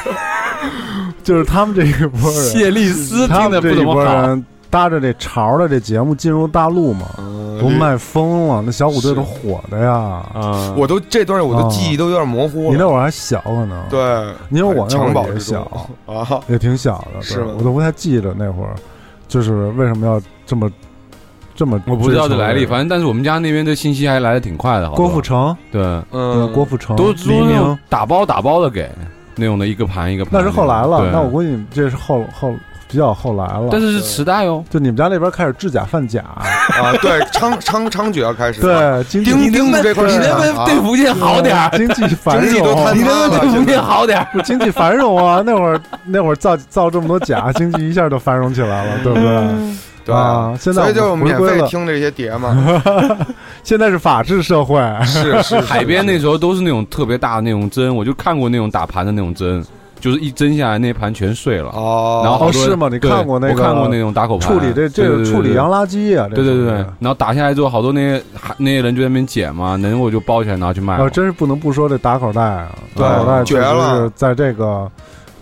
[SPEAKER 2] 就是他们这一波人，
[SPEAKER 4] 谢丽斯
[SPEAKER 2] 他们这一
[SPEAKER 4] 怎么好。
[SPEAKER 2] 波人搭着这潮的这节目进入大陆嘛，
[SPEAKER 3] 嗯
[SPEAKER 2] 都卖疯了，那小虎队都火的呀。
[SPEAKER 4] 啊，
[SPEAKER 3] 我都这段我的记忆都有点模糊了。
[SPEAKER 2] 你那会儿还小可能，，
[SPEAKER 3] 对，
[SPEAKER 2] 因为我那会儿也小，
[SPEAKER 3] 啊，
[SPEAKER 2] 也挺小的，对。
[SPEAKER 3] 是吗？
[SPEAKER 2] 我都不太记得那会儿，就是为什么要这么这么
[SPEAKER 4] 我不知道这来历，反正但是我们家那边的信息还来的挺快的，好
[SPEAKER 2] 郭富城，
[SPEAKER 4] 对，
[SPEAKER 2] 对，
[SPEAKER 3] 嗯，
[SPEAKER 2] 郭富城
[SPEAKER 4] 都
[SPEAKER 2] 黎明？
[SPEAKER 4] 都那种，打包打包的给那种的一个盘一个盘
[SPEAKER 2] 那是后来了，那我估计你这是后后比较后来了。
[SPEAKER 4] 但是是磁带哦，
[SPEAKER 2] 就你们家那边开始制假贩假，
[SPEAKER 3] 啊，对，猖猖猖獗要开始，，
[SPEAKER 2] 对，经济
[SPEAKER 3] 丁丁这块儿
[SPEAKER 4] 你能不能对福建好点儿？
[SPEAKER 2] 经济繁荣，
[SPEAKER 3] 坍塌了，
[SPEAKER 4] 对福建好点儿？
[SPEAKER 2] 不 经济繁荣啊！那会儿那会儿造造这么多假，经济一下就繁荣起来了，对不对？
[SPEAKER 3] 对。
[SPEAKER 2] 啊现在
[SPEAKER 3] 所以就
[SPEAKER 2] 我们
[SPEAKER 3] 免费听这些碟嘛，
[SPEAKER 2] 现在是法治社会，
[SPEAKER 3] 是是。
[SPEAKER 4] 海边那时候都是那种特别大的那种针，我就看过那种打盘的那种针，就是一蒸下来那盘全碎了。
[SPEAKER 3] 哦，
[SPEAKER 4] 然后好多
[SPEAKER 2] 是吗？你
[SPEAKER 4] 对
[SPEAKER 2] 看过那个
[SPEAKER 4] 我看过那种打口盘，
[SPEAKER 2] 处理这这
[SPEAKER 4] 对对对
[SPEAKER 2] 是处理洋垃圾啊！
[SPEAKER 4] 对对对对，然后打下来之后，好多那些还那些人就在那边捡嘛，能我就包起来拿去卖了。
[SPEAKER 2] 哦，真是不能不说这打口袋啊！
[SPEAKER 3] 对
[SPEAKER 2] 打口袋确实
[SPEAKER 3] 绝了
[SPEAKER 2] 是在这个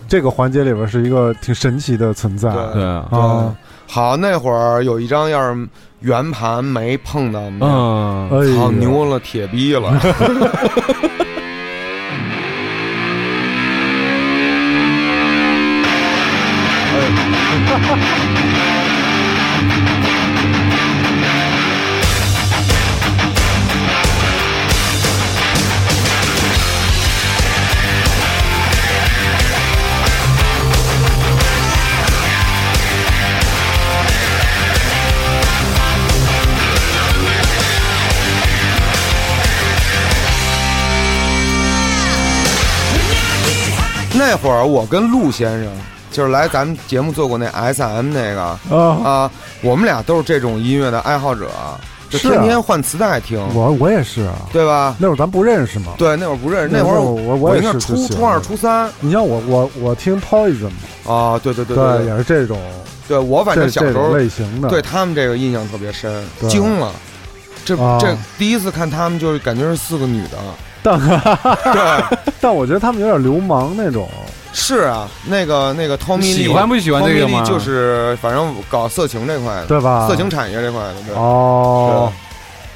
[SPEAKER 2] 这个环节里边是一个挺神奇的存在。
[SPEAKER 3] 对
[SPEAKER 4] 对啊，
[SPEAKER 2] 啊！
[SPEAKER 3] 好，那会儿有一张要是圆盘没碰到，
[SPEAKER 4] 嗯，
[SPEAKER 2] 哎呀。
[SPEAKER 3] 操，牛了，铁逼了，那会儿我跟陆先生，就是来咱们节目做过那 S M 那个
[SPEAKER 2] 啊，
[SPEAKER 3] 啊，我们俩都是这种音乐的爱好者，就天天换磁带听，
[SPEAKER 2] 我我也是啊，
[SPEAKER 3] 对吧？
[SPEAKER 2] 那会儿咱不认识嘛。
[SPEAKER 3] 对，那会儿不认识，
[SPEAKER 2] 那会儿我我也
[SPEAKER 3] 应该
[SPEAKER 2] 是
[SPEAKER 3] 初初二、初三。
[SPEAKER 2] 你像我我我听 Poison，
[SPEAKER 3] 啊，对对对
[SPEAKER 2] 对，
[SPEAKER 3] 对
[SPEAKER 2] 也是这种。
[SPEAKER 3] 对，我反正小时候
[SPEAKER 2] 类型的。
[SPEAKER 3] 对他们这个印象特别深，惊了。这
[SPEAKER 2] 啊。
[SPEAKER 3] 这第一次看他们，就是感觉是四个女的，
[SPEAKER 2] 但
[SPEAKER 3] 对，
[SPEAKER 2] 但我觉得他们有点流氓那种。
[SPEAKER 3] 是啊，那个那个 Tommy
[SPEAKER 4] 喜欢不喜欢这个吗？
[SPEAKER 3] 就是反正搞色情这块的，
[SPEAKER 2] 对吧？
[SPEAKER 3] 色情产业这块的，对。
[SPEAKER 2] 哦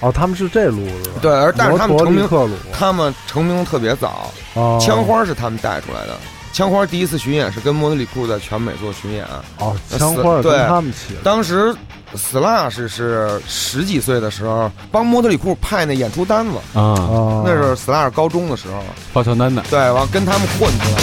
[SPEAKER 2] 哦，他们是这路子。
[SPEAKER 3] 对，而但是他们成名，他们成名特别早，
[SPEAKER 2] 哦
[SPEAKER 3] 枪花是他们带出来的。枪花第一次巡演是跟莫德里库在全美做巡演，
[SPEAKER 2] 哦，枪花
[SPEAKER 3] 对
[SPEAKER 2] 跟他们起。
[SPEAKER 3] 当时 Slash 是十几岁的时候帮莫德里库派那演出单子，
[SPEAKER 4] 啊，
[SPEAKER 2] 哦，
[SPEAKER 3] 那是 Slash 高中的时候，
[SPEAKER 4] 发传单的，
[SPEAKER 3] 对，完跟他们混出来。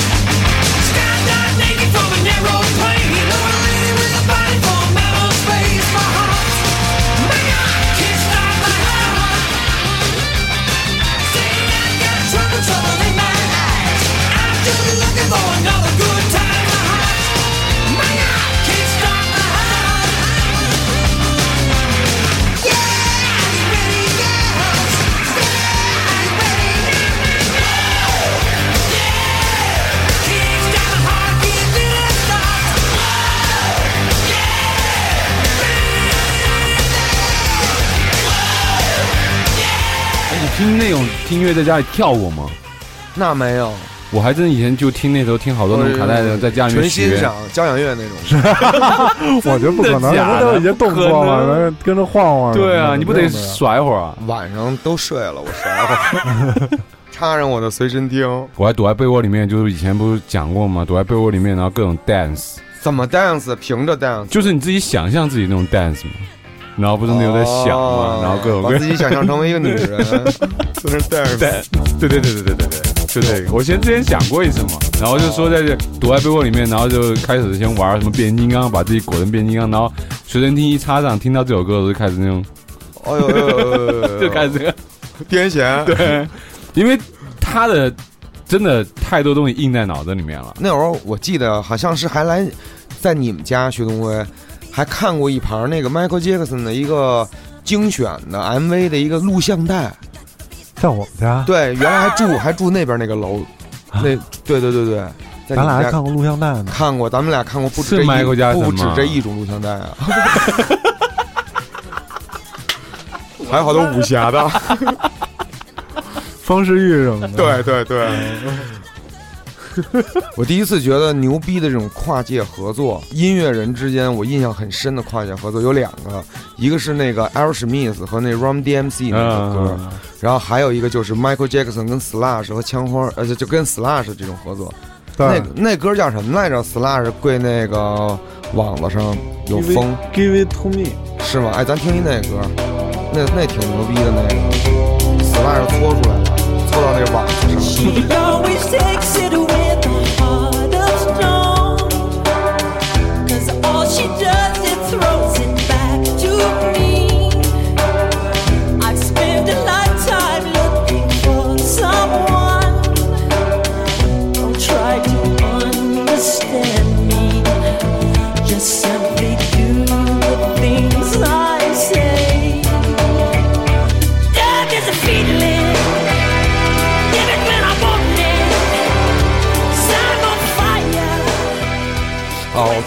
[SPEAKER 4] 种听音乐在家里跳过吗？
[SPEAKER 3] 那没有，
[SPEAKER 4] 我还真以前就听那时候听好多那种卡带的，在家里面
[SPEAKER 3] 纯欣。赏交响乐那种。
[SPEAKER 2] 我觉得不可能，
[SPEAKER 4] 真的假的
[SPEAKER 2] 那都有一些动作嘛，
[SPEAKER 4] 不可能
[SPEAKER 2] 跟着晃晃。
[SPEAKER 4] 对啊，你不得
[SPEAKER 2] 没有没有
[SPEAKER 4] 耍一会儿啊？
[SPEAKER 3] 晚上都睡了，我睡会儿，插上我的随身听，
[SPEAKER 4] 我还躲在被窝里面，就是以前不是讲过吗？躲在被窝里面，然后各种 dance，
[SPEAKER 3] 怎么 dance 平着 dance，
[SPEAKER 4] 就是你自己想象自己那种 dance 嘛。然后不是那有在想嘛，
[SPEAKER 3] 哦
[SPEAKER 4] 然后各种各
[SPEAKER 3] 把自己想象成为一个女人，在那 dance。
[SPEAKER 4] 对对对对对对对，就这个。我先之前想过一次嘛，然后就说在这躲在被窝里面，然后就开始先玩什么变形金刚，把自己裹成变形金刚，然后随身听一插上，听到这首歌的时候就开始那种，
[SPEAKER 3] 哎呦呦呦呦呦呦，
[SPEAKER 4] 就开始这个，
[SPEAKER 3] 癫痫。
[SPEAKER 4] 对，因为他的真的太多东西印在脑子里面了。
[SPEAKER 3] 那会儿我记得好像是还来在你们家薛东辉，还看过一盘那个 Michael Jackson 的一个精选的 MV 的一个录像带。
[SPEAKER 2] 在我们家，
[SPEAKER 3] 对，原来还住还住那边那个楼，那对对对对，在
[SPEAKER 2] 咱俩还看过录像带呢。
[SPEAKER 3] 看过，咱们俩看过不止这不止这一种录像带啊，还有好多武侠的。
[SPEAKER 2] 方世玉什么的。
[SPEAKER 3] 对对对。我第一次觉得牛逼的这种跨界合作，音乐人之间我印象很深的跨界合作有两个，一个是那个 Al Smith 和那 Rum DMC 那首歌，
[SPEAKER 4] 嗯，
[SPEAKER 3] 然后还有一个就是 Michael Jackson 跟 Slash 和枪花，而且就跟 Slash 这种合作。那那歌叫什么来着？Slash 跪那个网子上有风
[SPEAKER 2] ，，Give it to me。
[SPEAKER 3] 是吗？哎，咱听一那歌，那那挺牛逼的那个，Slash 搓出来了，搓到那个网子上。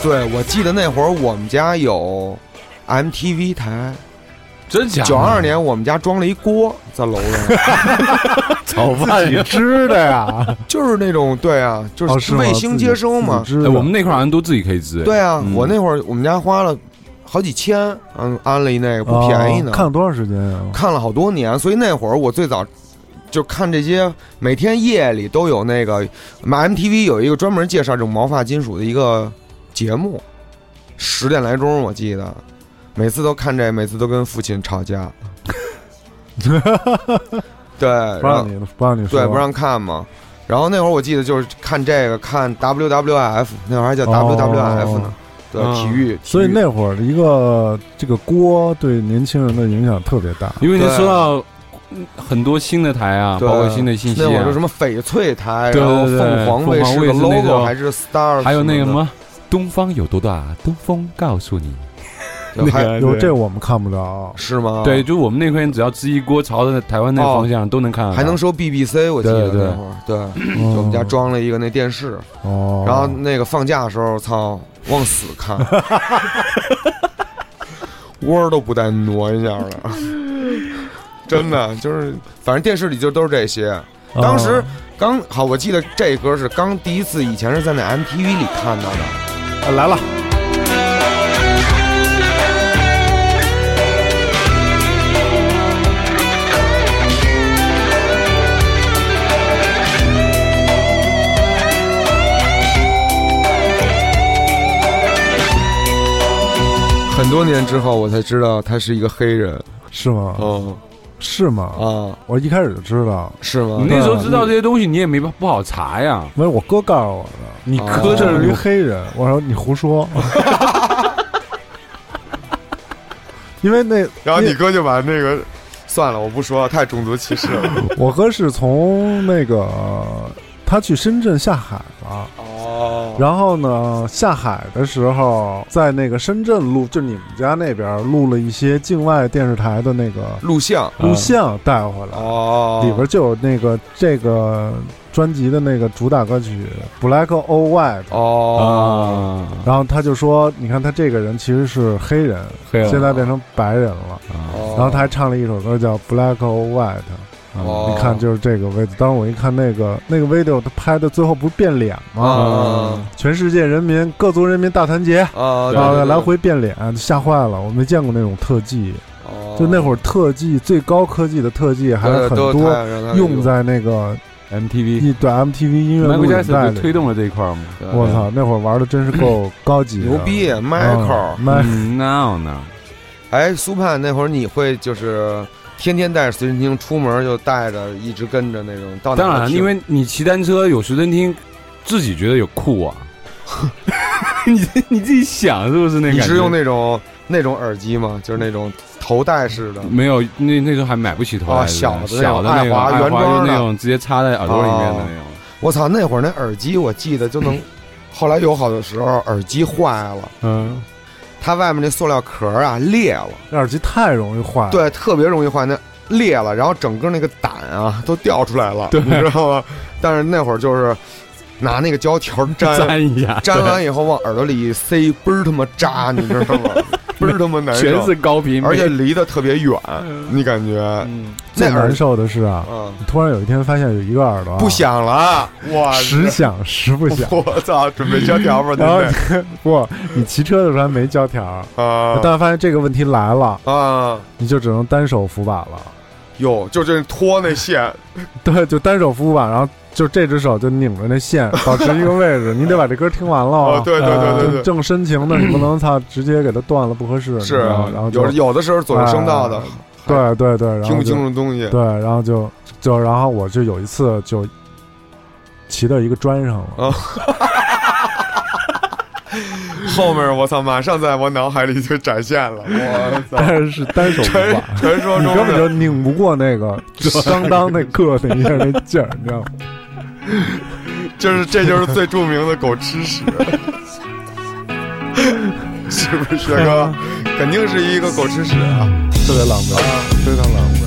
[SPEAKER 3] 对，我记得那会儿我们家有 MTV 台，
[SPEAKER 4] 真假的？
[SPEAKER 3] 九二年我们家装了一锅在楼上，
[SPEAKER 4] 炒饭
[SPEAKER 2] 自己织的呀，
[SPEAKER 3] 就是那种对啊，就
[SPEAKER 2] 哦是
[SPEAKER 3] 卫星接收嘛。
[SPEAKER 4] 我们那块儿好像都自己可以织。哎
[SPEAKER 3] 对啊，
[SPEAKER 4] 嗯
[SPEAKER 3] 我那会儿我们家花了好几千，嗯，安了一那个不便宜呢，
[SPEAKER 2] 哦看了多长时间啊？
[SPEAKER 3] 看了好多年，所以那会儿我最早就看这些，每天夜里都有那个，买 MTV 有一个专门介绍这种毛发金属的一个节目，十点来钟我记得，每次都看这，每次都跟父亲吵架，对，
[SPEAKER 2] 不让你不让你说，
[SPEAKER 3] 对不让看嘛。然后那会儿我记得就是看这个看 WWF，那会儿还叫 WWF 呢，对，
[SPEAKER 4] 嗯。
[SPEAKER 3] 体育，
[SPEAKER 2] 所以那会儿的一个这个锅对年轻人的影响特别大。
[SPEAKER 4] 因为你
[SPEAKER 3] 对
[SPEAKER 4] 说到很多新的台啊，包括新的信息啊。
[SPEAKER 3] 那会儿就，什么翡翠台，
[SPEAKER 4] 对
[SPEAKER 3] 然后
[SPEAKER 4] 对对
[SPEAKER 3] 凤凰卫视的
[SPEAKER 4] 凤凰卫视那时
[SPEAKER 3] logo 还是 star，
[SPEAKER 4] 还有那个什
[SPEAKER 3] 么
[SPEAKER 4] 么东方有多大，东风告诉你。
[SPEAKER 3] 的，还
[SPEAKER 2] 有这我们看不着。
[SPEAKER 3] 是吗？
[SPEAKER 4] 对，，就我们那边只要支一锅朝着台湾那个方向都能看到，
[SPEAKER 3] 还能收 BBC，我记得
[SPEAKER 4] 对对
[SPEAKER 3] 那会儿，对，我们家装了一个那电视，
[SPEAKER 2] 哦，
[SPEAKER 3] 然后那个放假的时候，操，往死看，窝儿都不带挪一下的，真的就是，反正电视里就都是这些。当时
[SPEAKER 2] 哦
[SPEAKER 3] 刚好，我记得这歌是刚第一次，以前是在那 MTV 里看到的。
[SPEAKER 2] 啊来了，
[SPEAKER 3] 很多年之后，我才知道他是一个黑人。
[SPEAKER 2] 是吗？
[SPEAKER 3] 哦
[SPEAKER 2] 是吗？
[SPEAKER 3] 啊，
[SPEAKER 2] 我一开始就知道，
[SPEAKER 3] 是吗
[SPEAKER 4] 你？那时候知道这些东西，你也没不好查呀。
[SPEAKER 2] 没有我哥告诉我的。
[SPEAKER 4] 你哥
[SPEAKER 2] 这是一
[SPEAKER 4] 这么牛，
[SPEAKER 2] 黑人，我说你胡说，因为那
[SPEAKER 3] 然后你哥就把那个，算了，我不说了，太种族歧视了。
[SPEAKER 2] 我哥是从那个他去深圳下海了，
[SPEAKER 3] 哦，
[SPEAKER 2] 然后呢下海的时候在那个深圳录，就你们家那边录了一些境外电视台的那个
[SPEAKER 3] 录像。
[SPEAKER 2] 录像带回来，
[SPEAKER 3] 哦，
[SPEAKER 2] 里边就有那个这个专辑的那个主打歌曲《Black or White》。
[SPEAKER 3] 哦，
[SPEAKER 4] 啊，
[SPEAKER 2] 然后他就说：“你看他这个人其实是黑人，
[SPEAKER 4] 黑人
[SPEAKER 2] 现在变成白人了。然后他还唱了一首歌叫《Black or White》，
[SPEAKER 3] 哦
[SPEAKER 2] 你看就是这个位置。当时我一看那个那个 video，他拍的最后不是变脸吗？
[SPEAKER 3] 啊
[SPEAKER 2] 全世界人民各族人民大团结，
[SPEAKER 3] 啊，
[SPEAKER 2] 来回变脸，吓坏了。我没见过那种特技，
[SPEAKER 3] 哦
[SPEAKER 2] 就那会儿特技最高科技的特技还
[SPEAKER 3] 是
[SPEAKER 2] 很多用在那个
[SPEAKER 4] MTV，
[SPEAKER 2] 一对 MTV 音乐录带
[SPEAKER 4] 就推。动了这一块嘛。
[SPEAKER 2] 我操，那会儿玩的真是够高级的，
[SPEAKER 3] 牛逼
[SPEAKER 2] 嗯
[SPEAKER 3] ，Michael。
[SPEAKER 2] 麦
[SPEAKER 4] 嗯，no no，
[SPEAKER 3] 哎，苏盼那会儿你会就是天天带着随身听出门，就带着一直跟着那种到哪
[SPEAKER 4] 当然，
[SPEAKER 3] 儿
[SPEAKER 4] 因为你骑单车有随身听，自己觉得有酷啊。你你自己想是不是那感觉？
[SPEAKER 3] 你是用那种那种耳机吗？就是那种头戴式的。
[SPEAKER 4] 没有，那那时候还买不起头戴
[SPEAKER 3] 哦小的
[SPEAKER 4] 小的那种
[SPEAKER 3] 爱华原装的
[SPEAKER 4] 那种直接插在耳朵里面的那种。
[SPEAKER 3] 我操，那会儿那耳机我记得就能，后来有好多时候耳机坏了，
[SPEAKER 4] 嗯，
[SPEAKER 3] 它外面那塑料壳啊裂了，
[SPEAKER 2] 那耳机太容易坏了。
[SPEAKER 3] 对，特别容易坏，那裂了，然后整个那个胆啊都掉出来了，你知道吗？但是那会儿就是拿那个胶条粘。
[SPEAKER 4] 粘一下，
[SPEAKER 3] 粘完以后往耳朵里一塞，倍儿他妈扎，你知道吗？倍儿他妈难受，
[SPEAKER 4] 全是高频，
[SPEAKER 3] 而且离得特别远，你感觉
[SPEAKER 4] 嗯，
[SPEAKER 2] 最难受的是啊，
[SPEAKER 3] 嗯
[SPEAKER 2] 你突然有一天发现有一个耳朵啊
[SPEAKER 3] 不响了，哇，
[SPEAKER 2] 时响时不响。
[SPEAKER 3] 我操，准备胶条吧，
[SPEAKER 2] 然后
[SPEAKER 3] 对
[SPEAKER 2] 不，你骑车的时候还没胶条，
[SPEAKER 3] 啊
[SPEAKER 2] 但是发现这个问题来了，
[SPEAKER 3] 啊，
[SPEAKER 2] 你就只能单手扶把了。
[SPEAKER 3] 有就这拖那线，
[SPEAKER 2] 对，就单手扶把，然后就这只手就拧着那线，保持一个位置。你得把这歌听完了啊
[SPEAKER 3] 哦，对对对对对，
[SPEAKER 2] 正深情的，你不能操直接给它断了，不合适。
[SPEAKER 3] 是
[SPEAKER 2] 然后就
[SPEAKER 3] 有有的时候左右声道的
[SPEAKER 2] 哎，对对对，然后
[SPEAKER 3] 听不清楚东西，
[SPEAKER 2] 对，然后就就然后我就有一次就骑到一个砖上了，
[SPEAKER 3] 啊 后面我操，马上在我脑海里就展现了，我操，
[SPEAKER 2] 但是是单手扶
[SPEAKER 3] 传
[SPEAKER 2] 把。
[SPEAKER 3] 传说中
[SPEAKER 2] 你根本就拧不过那个相当那个的一下那劲儿，你知道吗？
[SPEAKER 3] 就是这就是最著名的狗吃屎，是不是薛哥？肯定是一个狗吃屎啊！
[SPEAKER 2] 特别狼狈，非常狼狈。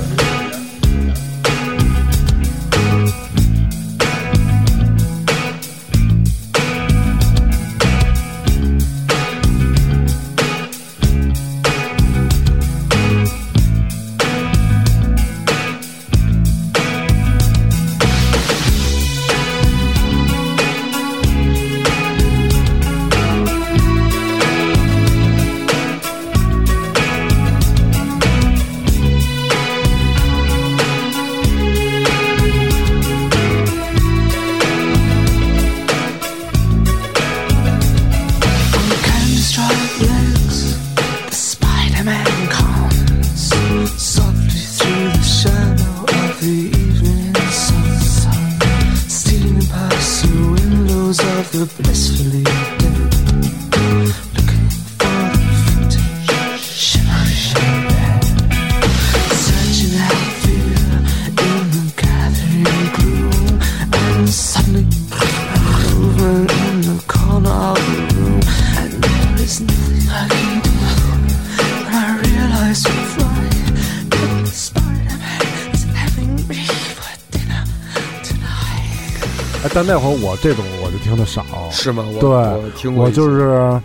[SPEAKER 2] 但那会儿我这种我就听的少，
[SPEAKER 3] 是吗？我
[SPEAKER 2] 对
[SPEAKER 3] 我听过
[SPEAKER 2] 我，就是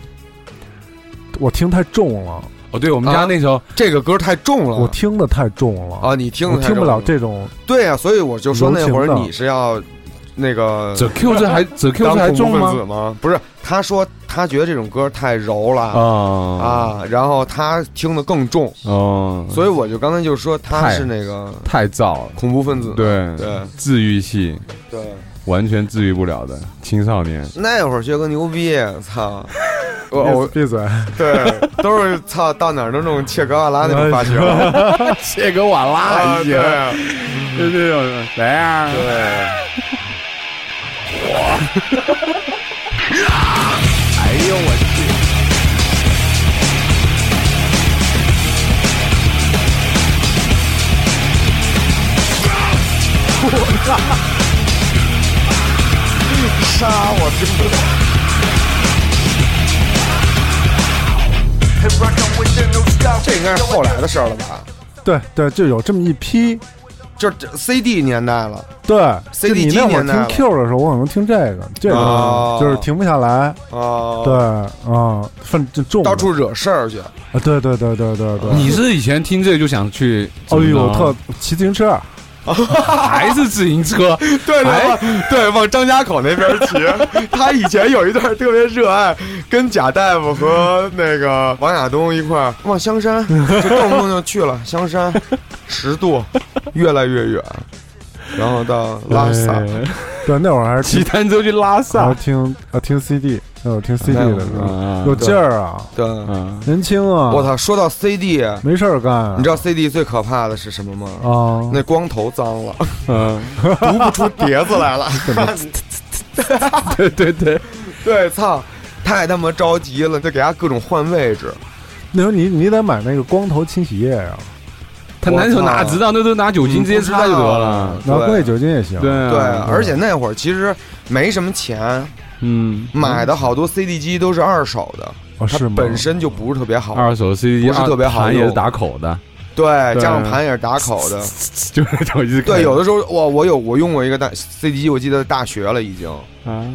[SPEAKER 2] 我听太重了，
[SPEAKER 4] 哦，对，我们家
[SPEAKER 3] 啊
[SPEAKER 4] 那时候
[SPEAKER 3] 这个歌太重了，
[SPEAKER 2] 我听的太重了
[SPEAKER 3] 啊，你听
[SPEAKER 2] 我听不了这种
[SPEAKER 3] 对呀、所以我就说那会儿你是要那个
[SPEAKER 4] 这 Q 这还这 Q 这还重吗？
[SPEAKER 3] 吗？不是，他说他觉得这种歌太柔了
[SPEAKER 4] 啊
[SPEAKER 3] 啊，然后他听的更重，
[SPEAKER 4] 哦，
[SPEAKER 3] 所以我就刚才就说他是那个
[SPEAKER 4] 太燥了，
[SPEAKER 3] 恐怖分子。
[SPEAKER 4] 对
[SPEAKER 3] 对
[SPEAKER 4] 治愈系
[SPEAKER 3] 对，
[SPEAKER 4] 完全治愈不了的青少年。
[SPEAKER 3] 那会儿学个牛逼，操！我我
[SPEAKER 2] 闭嘴，
[SPEAKER 3] 对都是操到哪儿都弄切格瓦拉那种发型，
[SPEAKER 4] 切格瓦拉
[SPEAKER 3] 啊
[SPEAKER 4] 还行，
[SPEAKER 3] 对
[SPEAKER 4] 就这种来啊，
[SPEAKER 3] 对。
[SPEAKER 4] 哎呦我去！
[SPEAKER 3] 杀我听不懂。这应该是后来的事儿了吧？
[SPEAKER 2] 对对，就有这么一批，
[SPEAKER 3] 就是 CD 年代了，
[SPEAKER 2] 对
[SPEAKER 3] ，CD
[SPEAKER 2] 你那会儿听 Q 的时候，我可能听这个，这
[SPEAKER 3] 哦。
[SPEAKER 2] 个就是停不下来，
[SPEAKER 3] 哦，
[SPEAKER 2] 对，啊，分就重
[SPEAKER 3] 到处惹事儿去。
[SPEAKER 2] 啊，对对对对对对，
[SPEAKER 4] 你是以前听这个就想去？
[SPEAKER 2] 哎呦，特骑自行车，
[SPEAKER 4] 着 还是自行车？
[SPEAKER 3] 对
[SPEAKER 4] 哎
[SPEAKER 3] 对对，往张家口那边骑。他以前有一段特别热爱，跟贾大夫和那个王亚东一块儿往香山，就动不动就去了香山，十度，越来越远，然后到拉萨。
[SPEAKER 2] 哎对，那会儿还是
[SPEAKER 4] 骑单车去拉
[SPEAKER 2] 还
[SPEAKER 4] 萨
[SPEAKER 2] 是。听啊听 CD，那会儿听 CD 的有劲儿啊，
[SPEAKER 3] 对，
[SPEAKER 4] 嗯，
[SPEAKER 2] 年轻啊，
[SPEAKER 3] 我操！说到 CD，
[SPEAKER 2] 没事儿干，
[SPEAKER 3] 你知道 CD 最可怕的是什么吗？
[SPEAKER 2] 啊？
[SPEAKER 3] 那光头脏了，
[SPEAKER 4] 嗯，
[SPEAKER 3] 读不出碟子来了。
[SPEAKER 4] 对对对，
[SPEAKER 3] 对，操，太他妈着急了，就给他各种换位置。
[SPEAKER 2] 那时候你你得买那个光头清洗液呀，
[SPEAKER 4] 他男手哪知道？那都拿酒精直接擦就得了。
[SPEAKER 2] 拿工业酒精也行，
[SPEAKER 4] 对啊
[SPEAKER 3] 对，而且那会儿其实没什么钱，
[SPEAKER 4] 嗯，
[SPEAKER 3] 买的好多 CD 机都是二手的，
[SPEAKER 2] 是吗？
[SPEAKER 3] 本身就不是特别好。
[SPEAKER 4] 二手 CD 机
[SPEAKER 3] 不是特别好
[SPEAKER 4] 盘也是打口的，
[SPEAKER 3] 对，
[SPEAKER 2] 对
[SPEAKER 3] 加上盘也是打口的。
[SPEAKER 4] 就是手机
[SPEAKER 3] 对，有的时候我我有我用过一个大 CD 机，我记得大学了已经，
[SPEAKER 4] 啊，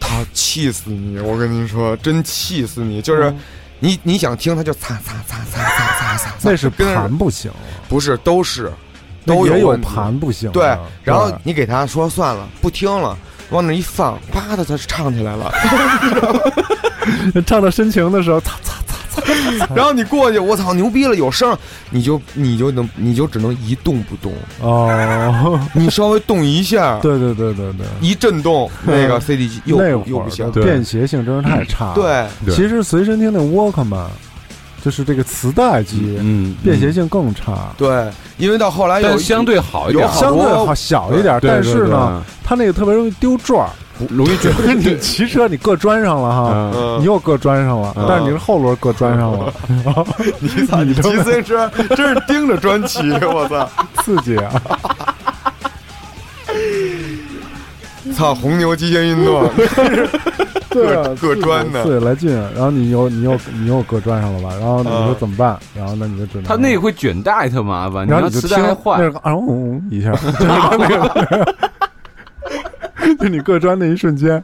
[SPEAKER 3] 他气死你！我跟你说，真气死你！就是
[SPEAKER 2] 嗯
[SPEAKER 3] 你你想听他就擦擦擦擦擦擦擦，
[SPEAKER 2] 那是
[SPEAKER 3] 跟
[SPEAKER 2] 人不行，
[SPEAKER 3] 不是都是，都有
[SPEAKER 2] 盘不行，
[SPEAKER 3] 对。然后你给他说算了不听了，往那一放，啪的他唱起来了，
[SPEAKER 2] 唱到深情的时候，擦擦擦。
[SPEAKER 3] 然后你过去，我操，牛逼了，有声，你就你就能你就只能一动不动，
[SPEAKER 2] 哦，
[SPEAKER 3] 你稍微动一下，
[SPEAKER 2] 对对对对对，
[SPEAKER 3] 一震动，那个 CD 机又又不行。
[SPEAKER 2] 的。便携性真是太差了。，
[SPEAKER 3] 对，
[SPEAKER 4] 对。
[SPEAKER 2] 其实随身听那 Walkman，就是这个磁带机，
[SPEAKER 4] 嗯，
[SPEAKER 2] 便携性更差，
[SPEAKER 3] 对，因为到后来有
[SPEAKER 4] 相对好一点。
[SPEAKER 2] 相对
[SPEAKER 3] 多
[SPEAKER 2] 好小一点，但是呢，，它那个特别容易丢转儿。
[SPEAKER 4] 容易觉得
[SPEAKER 2] 你骑车你硌砖上了哈，
[SPEAKER 4] 嗯
[SPEAKER 3] 嗯
[SPEAKER 2] 你又硌砖上了，
[SPEAKER 4] 嗯
[SPEAKER 2] 但是你是后轮硌砖上了，
[SPEAKER 3] 你操，你骑自行车真是盯着砖骑，我操！
[SPEAKER 2] 刺激啊！
[SPEAKER 3] 操，红牛极限运动，
[SPEAKER 2] 对啊，
[SPEAKER 3] 硌砖的
[SPEAKER 2] 对，来劲。然后你又你又你又硌砖上了吧？然后你说
[SPEAKER 3] 嗯
[SPEAKER 2] 怎么办？然后那你就只能
[SPEAKER 4] 他那个会卷带特麻烦，
[SPEAKER 2] 然后你就听那
[SPEAKER 4] 带还坏，
[SPEAKER 2] 个啊嗡一下，就是那个，就你各砖那一瞬间，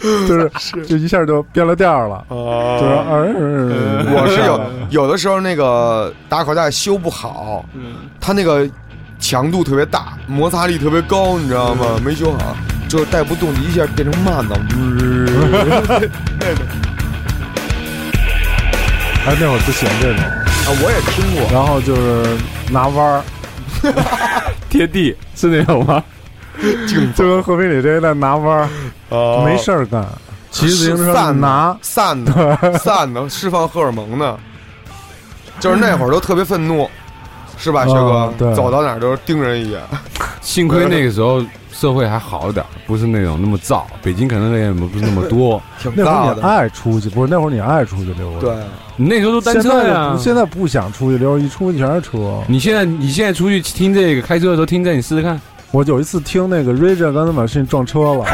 [SPEAKER 2] 就是就一下就变了调了，就是
[SPEAKER 3] 哦
[SPEAKER 2] 嗯，
[SPEAKER 3] 我是有有的时候那个打口袋修不好，它那个强度特别大，摩擦力特别高，你知道吗？没修好，就带不动，一下变成慢的。
[SPEAKER 2] 哎，那会儿不行这种，
[SPEAKER 3] 啊，我也听过，
[SPEAKER 2] 然后就是拿弯儿，
[SPEAKER 4] 贴地是那种吗？
[SPEAKER 2] 就跟和平里这个在拿弯儿，
[SPEAKER 3] 哦
[SPEAKER 2] 没事儿干，骑自行车
[SPEAKER 3] 散
[SPEAKER 2] 拿，
[SPEAKER 3] 散的 散的，释放荷尔蒙呢，就是那会儿都特别愤怒，是吧，薛哥？走到哪儿都是盯人一眼。
[SPEAKER 4] 幸亏那个时候社会还好点儿，不是那种那么燥，北京可能那也不是那么多，
[SPEAKER 3] 挺
[SPEAKER 2] 那会儿你
[SPEAKER 3] 大的。
[SPEAKER 2] 爱出去，不是那会儿你爱出去溜达，
[SPEAKER 3] 对，
[SPEAKER 4] 你那时候都单车呀
[SPEAKER 2] 不。现在不想出去溜达，一出去全是车。
[SPEAKER 4] 你现在你现在出去听这个，开车的时候听这，你试试看。
[SPEAKER 2] 我有一次听那个 Regan，刚才把事情撞车了。
[SPEAKER 6] 哎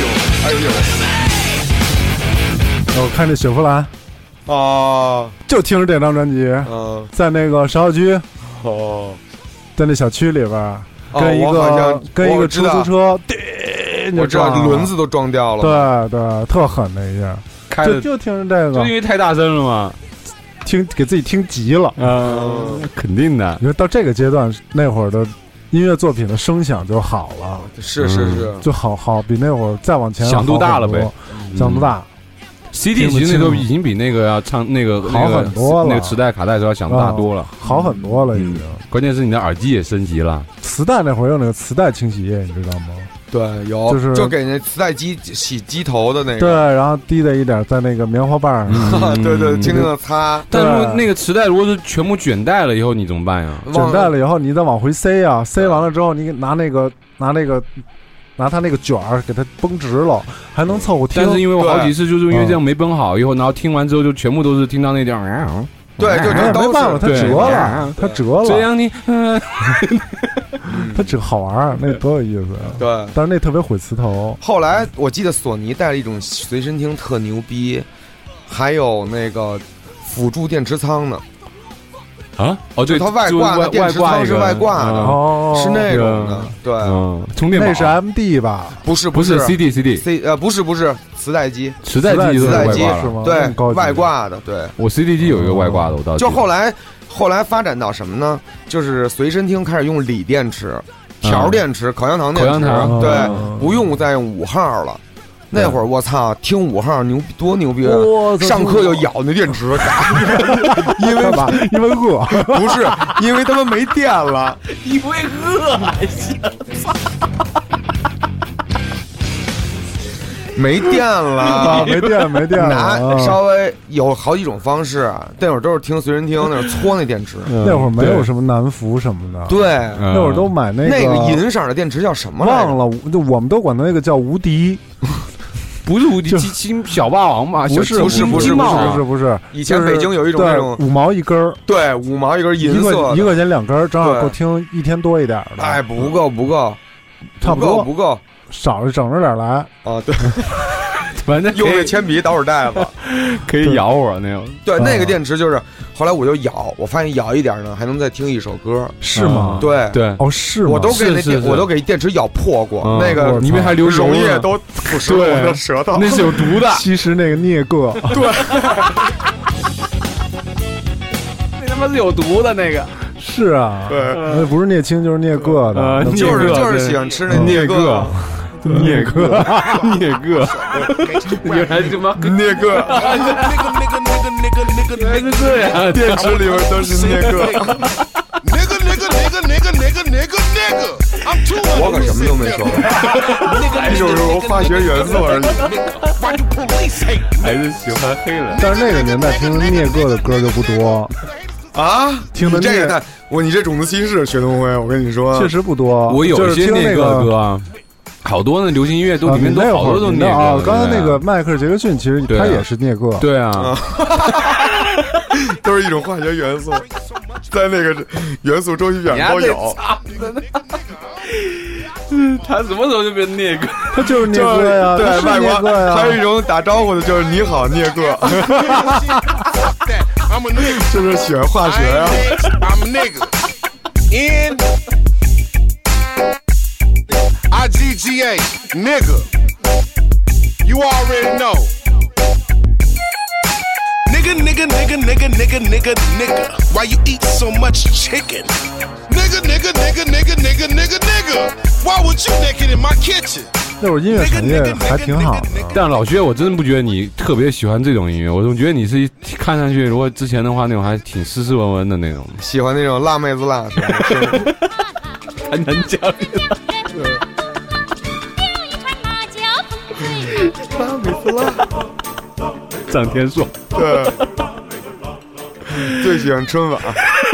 [SPEAKER 6] 呦，
[SPEAKER 3] 哎呦！
[SPEAKER 2] 我看着雪佛兰。
[SPEAKER 3] 哦，
[SPEAKER 2] 就听着这张专辑，
[SPEAKER 3] 嗯，
[SPEAKER 2] 在那个芍药居，
[SPEAKER 3] 哦，
[SPEAKER 2] 在那小区里边跟一个
[SPEAKER 3] 像
[SPEAKER 2] 跟一个出租车，对
[SPEAKER 3] 我知道轮子都撞掉了。
[SPEAKER 2] 对对，特狠那一下，
[SPEAKER 4] 开的
[SPEAKER 2] 就就听着这个。
[SPEAKER 4] 就因，为太大声了嘛。
[SPEAKER 2] 听给自己听急了。
[SPEAKER 4] 嗯，肯定的。
[SPEAKER 2] 因为到这个阶段，那会儿的音乐作品的声响就好了，
[SPEAKER 3] 是是是，
[SPEAKER 2] 就好好比那会儿再往前
[SPEAKER 4] 响度大了呗。
[SPEAKER 2] 响度大。
[SPEAKER 4] CD 其实那时候已经比那个要唱那个
[SPEAKER 2] 好很多了
[SPEAKER 4] 那个磁带卡带时候要响大多了。
[SPEAKER 2] 好很多了，已经。
[SPEAKER 4] 关键是你的耳机也升级了，
[SPEAKER 2] 磁带那会儿有那个磁带清洗液，你知道吗？
[SPEAKER 3] 对，有
[SPEAKER 2] 就是
[SPEAKER 3] 就给那磁带机洗机头的那个对，
[SPEAKER 2] 然后滴的一点在那个棉花棒上，
[SPEAKER 3] 对对，轻轻的擦，
[SPEAKER 4] 但
[SPEAKER 2] 是
[SPEAKER 4] 那个磁带如果是全部卷带了以后，你怎么办呀？
[SPEAKER 2] 卷带了以后，你再往回塞啊，塞完了之后，你拿那个拿那个拿他那个卷儿给它绷直了，还能凑合听。
[SPEAKER 4] 但是因为我好几次就是因为
[SPEAKER 2] 嗯
[SPEAKER 4] 这样没绷好以后，然后听完之后就全部都是听到那点儿，
[SPEAKER 3] 对，就
[SPEAKER 2] 哎
[SPEAKER 3] 就都
[SPEAKER 2] 没办法，它折了，它折了，
[SPEAKER 4] 这样你，嗯，
[SPEAKER 2] 它只好玩儿，那多有意思。啊。
[SPEAKER 3] 对。
[SPEAKER 2] 但是那特别毁磁头，
[SPEAKER 3] 后来我记得索尼带了一种随身听特牛逼，还有那个辅助电池仓的，
[SPEAKER 4] 啊，哦对，
[SPEAKER 3] 就它外挂的电池仓是外挂的
[SPEAKER 4] 嗯
[SPEAKER 2] 哦，
[SPEAKER 3] 是那种的，对，
[SPEAKER 4] 嗯，充电宝。
[SPEAKER 2] 那是 MD 吧？
[SPEAKER 3] 不是
[SPEAKER 4] 不是
[SPEAKER 3] 是。
[SPEAKER 4] CD CD
[SPEAKER 3] C 呃不是不是磁带机，
[SPEAKER 4] 磁带机都
[SPEAKER 2] 磁带
[SPEAKER 3] 机
[SPEAKER 4] 是外挂，
[SPEAKER 2] 是吗？
[SPEAKER 3] 对外挂的，对。
[SPEAKER 4] 我 CD 机有一个外挂的，我倒
[SPEAKER 3] 就后来后来发展到什么呢？就是随身听开始用锂电池、条电池、口香糖电池
[SPEAKER 4] 口香糖，
[SPEAKER 3] 对
[SPEAKER 2] 嗯，
[SPEAKER 3] 不用再用五号了。那会儿我操，听五号牛多牛逼啊！上课就咬那电池，因为
[SPEAKER 2] 吧？因为饿。
[SPEAKER 3] 不是因为他们没电了，
[SPEAKER 6] 因为饿还行。
[SPEAKER 3] 没电了
[SPEAKER 2] 啊，。没电没电了
[SPEAKER 3] 拿
[SPEAKER 2] 啊
[SPEAKER 3] 稍微有好几种方式，那会儿都是听随身听，那会儿搓那电池。
[SPEAKER 4] 嗯
[SPEAKER 2] 那会儿没有什么南孚什么的，
[SPEAKER 3] 对，
[SPEAKER 4] 嗯
[SPEAKER 2] 那会儿都买那
[SPEAKER 3] 那个银色的电池叫什么来着？
[SPEAKER 2] 忘了，就我们都管那个叫无敌，
[SPEAKER 4] 不是无敌
[SPEAKER 2] 鸡
[SPEAKER 4] 金金小霸王嘛？
[SPEAKER 2] 不是
[SPEAKER 3] 不是不是
[SPEAKER 4] 金帽啊。
[SPEAKER 2] 不是不是，
[SPEAKER 3] 以前北京有一种那种
[SPEAKER 2] 五毛一根儿，
[SPEAKER 3] 对五毛一根
[SPEAKER 2] 一
[SPEAKER 3] 银色
[SPEAKER 2] 一块钱两根儿，正好够听一天多一点儿的，
[SPEAKER 3] 哎，不够不够，
[SPEAKER 2] 差不多。
[SPEAKER 3] 不够
[SPEAKER 2] 少着整着点儿来。
[SPEAKER 3] 啊！对，
[SPEAKER 4] 反正
[SPEAKER 3] 用那铅笔捣会袋子。
[SPEAKER 4] 可以咬我那种。
[SPEAKER 3] 对，
[SPEAKER 2] 啊
[SPEAKER 3] 那个电池就是，后来我就咬，我发现咬一点呢，还能再听一首歌。
[SPEAKER 2] 是吗？
[SPEAKER 3] 对，
[SPEAKER 4] 对，
[SPEAKER 2] 哦，是吗？
[SPEAKER 3] 我都给那电，我都给电池咬破过，
[SPEAKER 4] 嗯
[SPEAKER 3] 那个
[SPEAKER 2] 我
[SPEAKER 4] 里面还流油呢
[SPEAKER 3] 溶液都腐蚀了我的舌头。
[SPEAKER 4] 那是有毒的，
[SPEAKER 2] 其实那个镍铬，对
[SPEAKER 4] 那他妈是有毒的那个。
[SPEAKER 2] 是啊，
[SPEAKER 3] 对
[SPEAKER 2] 那不是镍氢就是镍铬的
[SPEAKER 3] 就是就是喜欢吃那
[SPEAKER 4] 镍
[SPEAKER 3] 铬
[SPEAKER 4] 铬，镍铬，镍铬，原来他妈
[SPEAKER 3] 聂哥，
[SPEAKER 4] 原来是这样，
[SPEAKER 3] 电池里面都是镍铬。我可什么都没说，就是说化学元素而已。
[SPEAKER 4] 还是喜欢黑人。
[SPEAKER 2] 但是那个年代听聂铬的歌就不多，
[SPEAKER 3] 啊，
[SPEAKER 2] 听的
[SPEAKER 3] 这个太我你这种族歧视，薛东辉，我跟你说，
[SPEAKER 2] 确实不多。
[SPEAKER 4] 我有些那个歌啊，好多那流行音乐都
[SPEAKER 2] 啊
[SPEAKER 4] 里面都好多都
[SPEAKER 2] 那啊。，刚才那个迈克尔杰克逊其实他也是聂铬，
[SPEAKER 4] 对啊，
[SPEAKER 3] 都是一种化学元素，在那个元素周期表都有。
[SPEAKER 4] 他什么时候就变聂铬？
[SPEAKER 2] 他就是聂
[SPEAKER 3] 就是
[SPEAKER 2] 铬呀，
[SPEAKER 3] 对外国还有一种打招呼的，就是你好，聂铬，就是喜欢化学呀、
[SPEAKER 7] I'm a nigga. You already know. Nigga, nigga, nigga, nigga, nigga, nigga, nigga. Why you eat so much chicken? Nigga, nigga, nigga, nigga, nigga, nigga, nigga. Why would you naked in my kitchen?
[SPEAKER 2] 那会儿音乐产业还挺好的。
[SPEAKER 4] 但老薛，我真的不觉得你特别喜欢这种音乐，我总觉得你是一看上去，如果之前的话那种还挺斯斯文文的那种，
[SPEAKER 3] 喜欢那种辣妹子辣是吧？
[SPEAKER 4] 还能讲。张天硕，
[SPEAKER 3] 对，最喜欢春晚，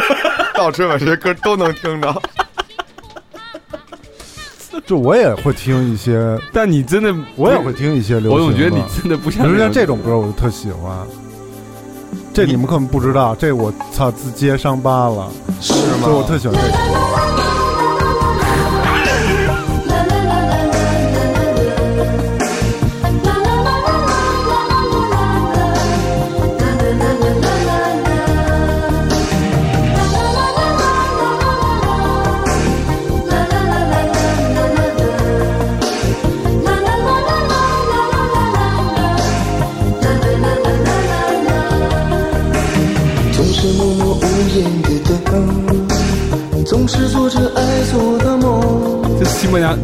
[SPEAKER 3] 到春晚这些歌都能听着。
[SPEAKER 2] 就我也会听一些，
[SPEAKER 4] 但你真的，
[SPEAKER 2] 我也会听一些流行的。
[SPEAKER 4] 我总觉得你真的不像
[SPEAKER 2] 比如像这种歌，我就特喜欢。这你们可能不知道，这我操自揭伤疤了，
[SPEAKER 3] 是吗？
[SPEAKER 2] 所以我特喜欢这个。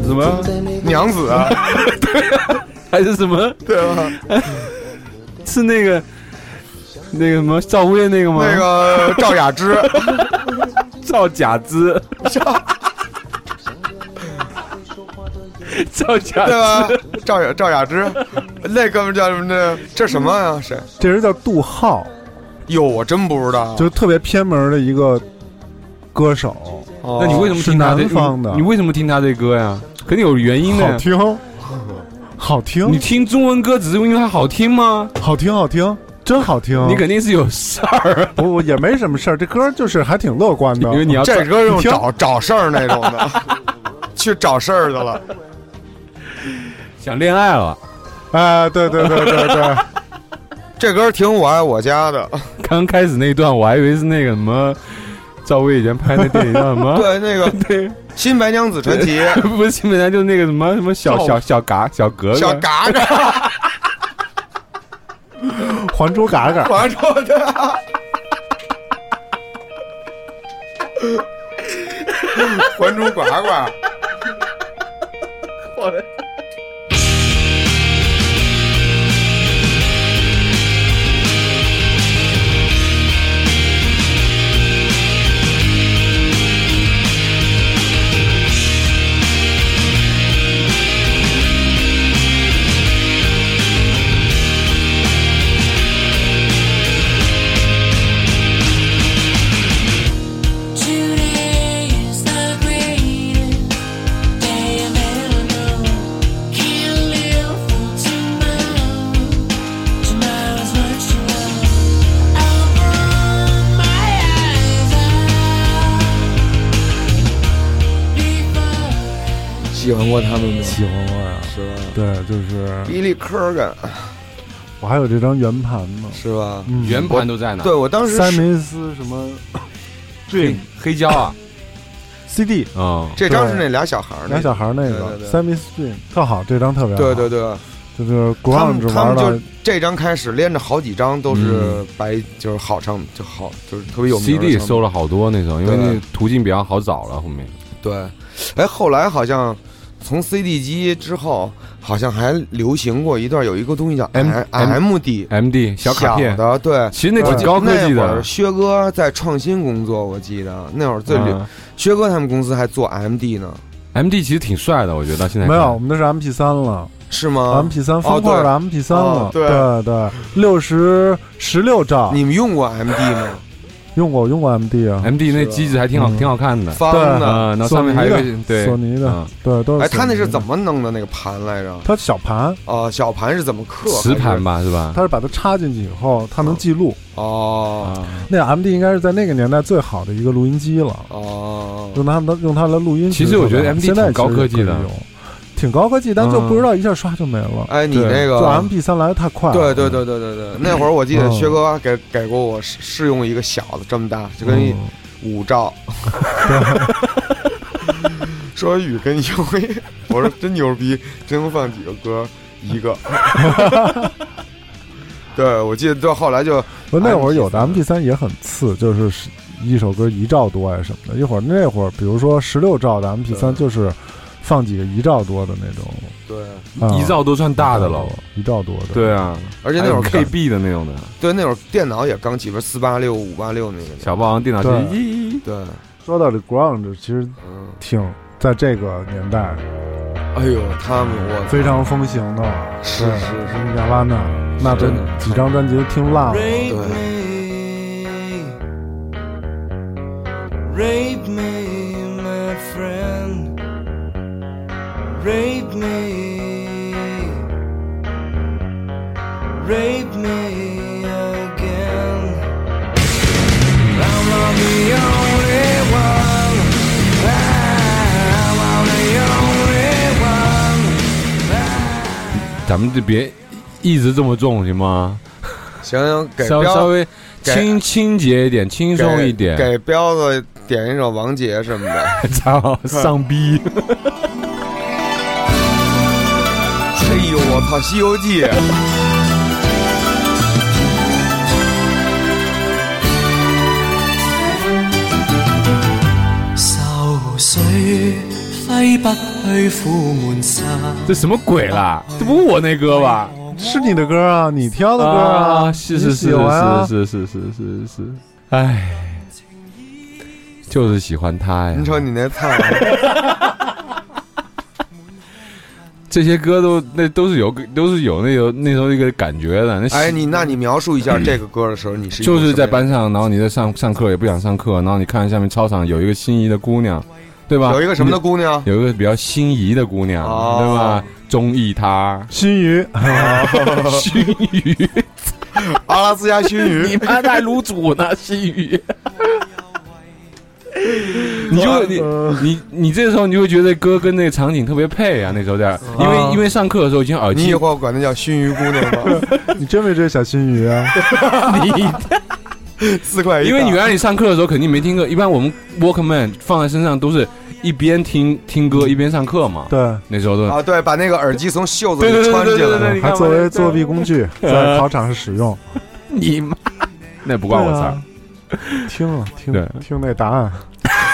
[SPEAKER 4] 什么？
[SPEAKER 3] 娘子啊，对
[SPEAKER 4] 还是什么？
[SPEAKER 3] 对吧？
[SPEAKER 4] 是那个那个什么赵薇那个吗？
[SPEAKER 3] 那个赵雅芝，
[SPEAKER 4] 赵假芝，赵假
[SPEAKER 3] 对吧，？赵雅赵雅芝，那哥们叫什么呢？这什么呀？谁？
[SPEAKER 2] 这人叫杜浩，
[SPEAKER 3] 哟，我真不知道。
[SPEAKER 2] 就特别偏门的一个歌手，
[SPEAKER 3] 哦
[SPEAKER 4] 那你为什么听他这
[SPEAKER 2] 是南方的
[SPEAKER 4] 你你为什么听他这歌呀？肯定有原因的。
[SPEAKER 2] 好听，好听，
[SPEAKER 4] 你听中文歌只是因为它好听吗？
[SPEAKER 2] 好听，好听，真好听。
[SPEAKER 4] 你肯定是有事儿，
[SPEAKER 2] 不不也没什么事儿，这歌就是还挺乐观的。
[SPEAKER 4] 因为你要
[SPEAKER 3] 这歌用找找事儿那种的，去找事儿的了。
[SPEAKER 4] 想恋爱了。
[SPEAKER 2] 哎，对对对对对，
[SPEAKER 3] 这歌挺我爱我家的，
[SPEAKER 4] 刚开始那段我还以为是那个什么赵薇以前拍那电影叫什么？
[SPEAKER 3] 对那个
[SPEAKER 4] 对，《
[SPEAKER 3] 新白娘子传奇》
[SPEAKER 4] 不是新白娘就是那个什么什么小小小嘎小格格。
[SPEAKER 3] 小嘎嘎，《
[SPEAKER 2] 还珠嘎嘎》
[SPEAKER 3] 还珠的，还珠呱呱。喜欢过他们吗？
[SPEAKER 2] 喜欢过呀。
[SPEAKER 3] 是吧？
[SPEAKER 2] 对，就是
[SPEAKER 3] 比利科根
[SPEAKER 2] 我还有这张圆盘呢。
[SPEAKER 3] 是吧？
[SPEAKER 2] 嗯，
[SPEAKER 4] 圆盘都在哪？
[SPEAKER 3] 对，我当时是
[SPEAKER 2] 塞明斯什么
[SPEAKER 4] 黑黑胶啊，
[SPEAKER 2] CD，
[SPEAKER 4] 嗯，
[SPEAKER 3] 这张是那俩小孩儿，
[SPEAKER 2] 俩小孩儿那个
[SPEAKER 3] 对对对
[SPEAKER 2] s a m i Stream 特好，这张特别好。
[SPEAKER 3] 对对，对，
[SPEAKER 2] 就是
[SPEAKER 3] 他
[SPEAKER 2] grunge
[SPEAKER 3] 们他
[SPEAKER 2] 玩
[SPEAKER 3] 们就这张开始连着好几张都是白，就是好唱就好，就是特别有名的
[SPEAKER 4] CD
[SPEAKER 3] 唱
[SPEAKER 4] 收了好多那时候，因为
[SPEAKER 3] 对
[SPEAKER 4] 那途径比较好找了。后面
[SPEAKER 3] 对，哎，后来好像从 CD 机之后，好像还流行过一段，有一个东西叫
[SPEAKER 4] M-
[SPEAKER 3] M D
[SPEAKER 4] MD 小卡片，
[SPEAKER 3] 的，对。
[SPEAKER 4] 其实那挺高科技
[SPEAKER 3] 那会儿
[SPEAKER 4] 的。
[SPEAKER 3] 薛哥在创新工作，我记得那会儿最流，
[SPEAKER 4] 嗯。
[SPEAKER 3] 薛哥他们公司还做 MD 呢
[SPEAKER 4] ，MD 其实挺帅的，我觉得到现在
[SPEAKER 2] 没有，我们都是 MP 三了。
[SPEAKER 3] 是吗
[SPEAKER 2] ？，MP 三方块的 MP 三了，
[SPEAKER 3] 哦对。
[SPEAKER 2] 对对，六十十六兆，
[SPEAKER 3] 你们用过 MD 吗？
[SPEAKER 2] 用过用过 MD 啊
[SPEAKER 4] ，MD 那机子还挺好，
[SPEAKER 2] 嗯
[SPEAKER 4] 挺好看的。
[SPEAKER 3] 方的，
[SPEAKER 4] 嗯，然后上面还有一个对
[SPEAKER 2] 索尼的
[SPEAKER 4] 嗯
[SPEAKER 2] 对，都是
[SPEAKER 3] 哎，他那是怎？么弄的那个盘来着？
[SPEAKER 2] 它小盘，
[SPEAKER 3] 哦，小盘是怎么刻？
[SPEAKER 4] 磁盘吧，是吧？
[SPEAKER 2] 它是把它插进去以后，它能记录。
[SPEAKER 3] 哦
[SPEAKER 4] 啊，
[SPEAKER 2] 那 MD 应该是在那个年代最好的一个录音机了，
[SPEAKER 3] 哦，
[SPEAKER 2] 用它的用它来录音。
[SPEAKER 4] 其实我觉得 MD
[SPEAKER 2] 现在
[SPEAKER 4] 挺高科技的
[SPEAKER 2] 挺高科技，但就
[SPEAKER 4] 嗯
[SPEAKER 2] 不知道一下刷就没了。
[SPEAKER 3] 哎，你那个
[SPEAKER 2] 就 MP 三来的太快了。
[SPEAKER 3] 对对对对对对，那会儿我记得
[SPEAKER 2] 嗯。
[SPEAKER 3] 薛哥给给过我试试用一个小的这么大，就跟五兆，说雨跟优一，我说真牛逼，真能放几个歌，一个。对，我记得到后来就
[SPEAKER 2] 不，那会儿有的
[SPEAKER 3] MP3
[SPEAKER 2] MP 三也很次，就是是一首歌一兆多呀什么的。一会儿那会儿，比如说十六兆的 MP 三，就是放几个一兆多的那种，
[SPEAKER 3] 对，
[SPEAKER 2] 啊。
[SPEAKER 4] 一兆都算大的了。，
[SPEAKER 2] 一兆多的。
[SPEAKER 4] 对啊，
[SPEAKER 3] 而且那会儿
[SPEAKER 4] 还有 KB 的那种的，
[SPEAKER 3] 对那会儿电脑也刚起，不是四八六、五八六那个。
[SPEAKER 4] 小霸王电脑机。
[SPEAKER 2] 对。说到这 grunge，其实
[SPEAKER 3] 嗯，
[SPEAKER 2] 挺在这个年代。
[SPEAKER 3] 哎呦，他们我
[SPEAKER 2] 非常风行的，对
[SPEAKER 3] 是是。是
[SPEAKER 2] 尼亚拉娜，那真
[SPEAKER 3] 是。
[SPEAKER 2] 几张专辑都听烂了。
[SPEAKER 8] Rape
[SPEAKER 3] 对
[SPEAKER 8] me, rape me, rape me again. I'm not the only one. I'm not the only one.
[SPEAKER 4] 咱们就别一直这么重行吗？
[SPEAKER 3] 行行，给
[SPEAKER 4] 稍微
[SPEAKER 3] 给
[SPEAKER 4] 轻轻节一点，轻松一点。
[SPEAKER 3] 给给彪子点一首王杰什么的。
[SPEAKER 4] 操，丧逼！
[SPEAKER 3] 我操，《西游记》。
[SPEAKER 4] 这什么鬼啦？这不是我那歌吧？
[SPEAKER 2] 是你的歌啊，你挑的歌啊，
[SPEAKER 4] 是是
[SPEAKER 2] 你
[SPEAKER 4] 是
[SPEAKER 2] 喜欢啊
[SPEAKER 4] 是是是是是是，哎，就是喜欢他呀
[SPEAKER 3] 你。瞅你那操，
[SPEAKER 4] 这些歌都那都是有都是有那有那时候一个感觉的。那
[SPEAKER 3] 哎，你那你描述一下这个歌的时候，你是
[SPEAKER 4] 就是在班上，然后你在上上课也不想上课，然后你看下面操场有一个心仪的姑娘，对吧？
[SPEAKER 3] 有一个什么的姑娘？
[SPEAKER 4] 有一个比较心仪的姑娘，
[SPEAKER 3] 哦
[SPEAKER 4] 对吧？中意她，
[SPEAKER 2] 心鱼，
[SPEAKER 4] 心语，
[SPEAKER 3] 阿拉斯加熏鱼，
[SPEAKER 4] 你妈在卤煮呢，心语。你就你你你这时候你就会觉得歌跟那个场景特别配啊，那时候在，因为因为上课的时候已经耳机
[SPEAKER 3] 你以后管她叫熏鱼姑娘吗？
[SPEAKER 2] 你真没追小熏鱼啊？
[SPEAKER 4] 你
[SPEAKER 3] 四块一，
[SPEAKER 4] 因为你原来你上课的时候肯定没听过，一般我们 Walkman 放在身上都是一边听听歌一边上课嘛。
[SPEAKER 2] 对，
[SPEAKER 4] 那时候都
[SPEAKER 3] 啊，对，把那个耳机从袖子里穿进来
[SPEAKER 2] 还作为作弊工具在考场上使用。
[SPEAKER 4] 你妈，那不关我事儿。
[SPEAKER 2] 听了听
[SPEAKER 4] 对
[SPEAKER 2] 听那答案，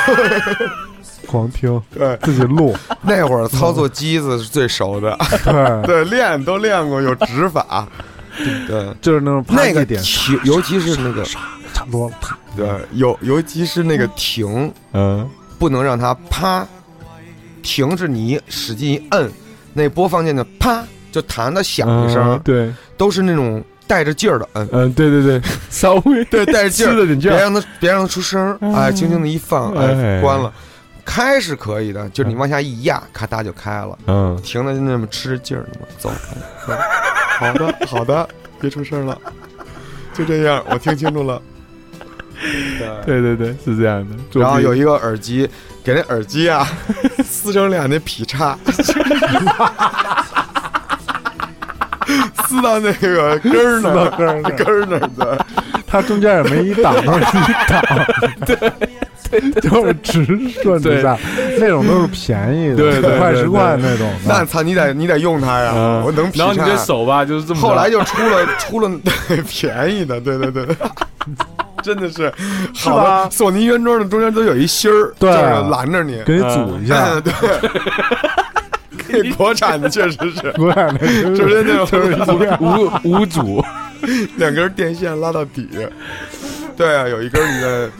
[SPEAKER 2] 狂听，
[SPEAKER 3] 对，
[SPEAKER 2] 自己录，
[SPEAKER 3] 那会儿操作机子是最熟的，
[SPEAKER 2] 对，
[SPEAKER 3] 对，练都练过，有指法。对，
[SPEAKER 2] 就是那种啪
[SPEAKER 3] 那个
[SPEAKER 2] 点，
[SPEAKER 3] 停，尤其是那个，
[SPEAKER 2] 差不多了，啪。
[SPEAKER 3] 对，尤尤其是那个停，
[SPEAKER 4] 嗯，
[SPEAKER 3] 不能让它啪，停是你使劲一摁，那播放键的啪就弹的响一声，
[SPEAKER 4] 嗯对，
[SPEAKER 3] 都是那种带着劲儿的摁。
[SPEAKER 4] 嗯，对对对，稍微
[SPEAKER 3] 对，带着劲儿，别让它别让它出声儿，哎，轻轻的一放，哎，
[SPEAKER 4] 哎
[SPEAKER 3] 关了。开是可以的，就是你往下一压，咔嗒就开了。
[SPEAKER 4] 嗯，
[SPEAKER 3] 停的就那么吃着劲儿呢嘛，走。好的，好的，别出声了，就这样，我听清楚了。对，
[SPEAKER 4] 对对对，是这样的。
[SPEAKER 3] 然后有一个耳机，给那耳机啊 撕成两那劈叉，撕到那个根儿那儿，
[SPEAKER 2] 根儿那儿
[SPEAKER 3] 根儿那儿的。
[SPEAKER 2] 它中间也没一挡，都是一挡，对，就是直顺着下，那种都是便宜的，
[SPEAKER 4] 对对
[SPEAKER 2] 块十块那种，
[SPEAKER 3] 那操，你得你得用它呀，
[SPEAKER 4] 嗯，
[SPEAKER 3] 我能劈
[SPEAKER 4] 然后你
[SPEAKER 3] 这。
[SPEAKER 4] 手吧，就是这么。
[SPEAKER 3] 后来就出了出了对便宜的，对对对，真的是好
[SPEAKER 2] 吧
[SPEAKER 3] 的。索尼原装的中间都有一芯儿，
[SPEAKER 2] 对
[SPEAKER 3] 就是拦着你。
[SPEAKER 2] 给你组一下
[SPEAKER 3] 嗯，，对，这 国产的确实是，
[SPEAKER 2] 国产的
[SPEAKER 3] 就是那种
[SPEAKER 2] 就是
[SPEAKER 4] 无无主，
[SPEAKER 3] 两根电线拉到底。对啊，有一根你在，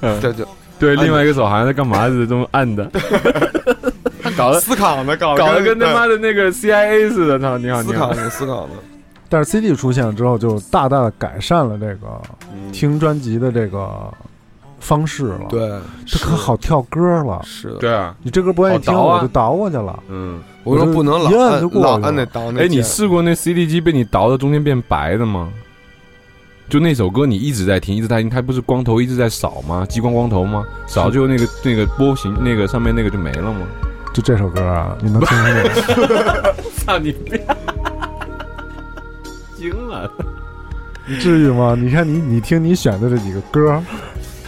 [SPEAKER 4] 嗯。
[SPEAKER 3] 对就
[SPEAKER 4] 对，另外一个手好像在干嘛？似的，这么按的，他搞的
[SPEAKER 3] 思考呢，搞
[SPEAKER 4] 搞得跟他妈的那个 CIA 似的，操！你好，你好，
[SPEAKER 3] 思考呢，思考呢。
[SPEAKER 2] 但是 CD 出现了之后，就大大的改善了这个听专辑的这个方式了。，
[SPEAKER 3] 对，
[SPEAKER 2] 这可好跳歌了。
[SPEAKER 3] 是的。
[SPEAKER 4] 对啊，
[SPEAKER 2] 你这歌不愿意听，
[SPEAKER 4] 啊
[SPEAKER 2] 我就倒过去了。
[SPEAKER 4] 嗯，
[SPEAKER 3] 我说不能老按
[SPEAKER 2] 就过去了
[SPEAKER 3] 老按那倒那
[SPEAKER 4] 哎，你试过那 CD 机被你倒的中间变白的吗？就那首歌你一直在听，一直在听，它不是光头一直在扫吗？激光光头吗？扫就那个那个波形那个上面那个就没了吗？
[SPEAKER 2] 就这首歌啊，你能听清楚？
[SPEAKER 4] 操你别！惊了！
[SPEAKER 2] 你至于吗？你看你你听你选的这几个歌，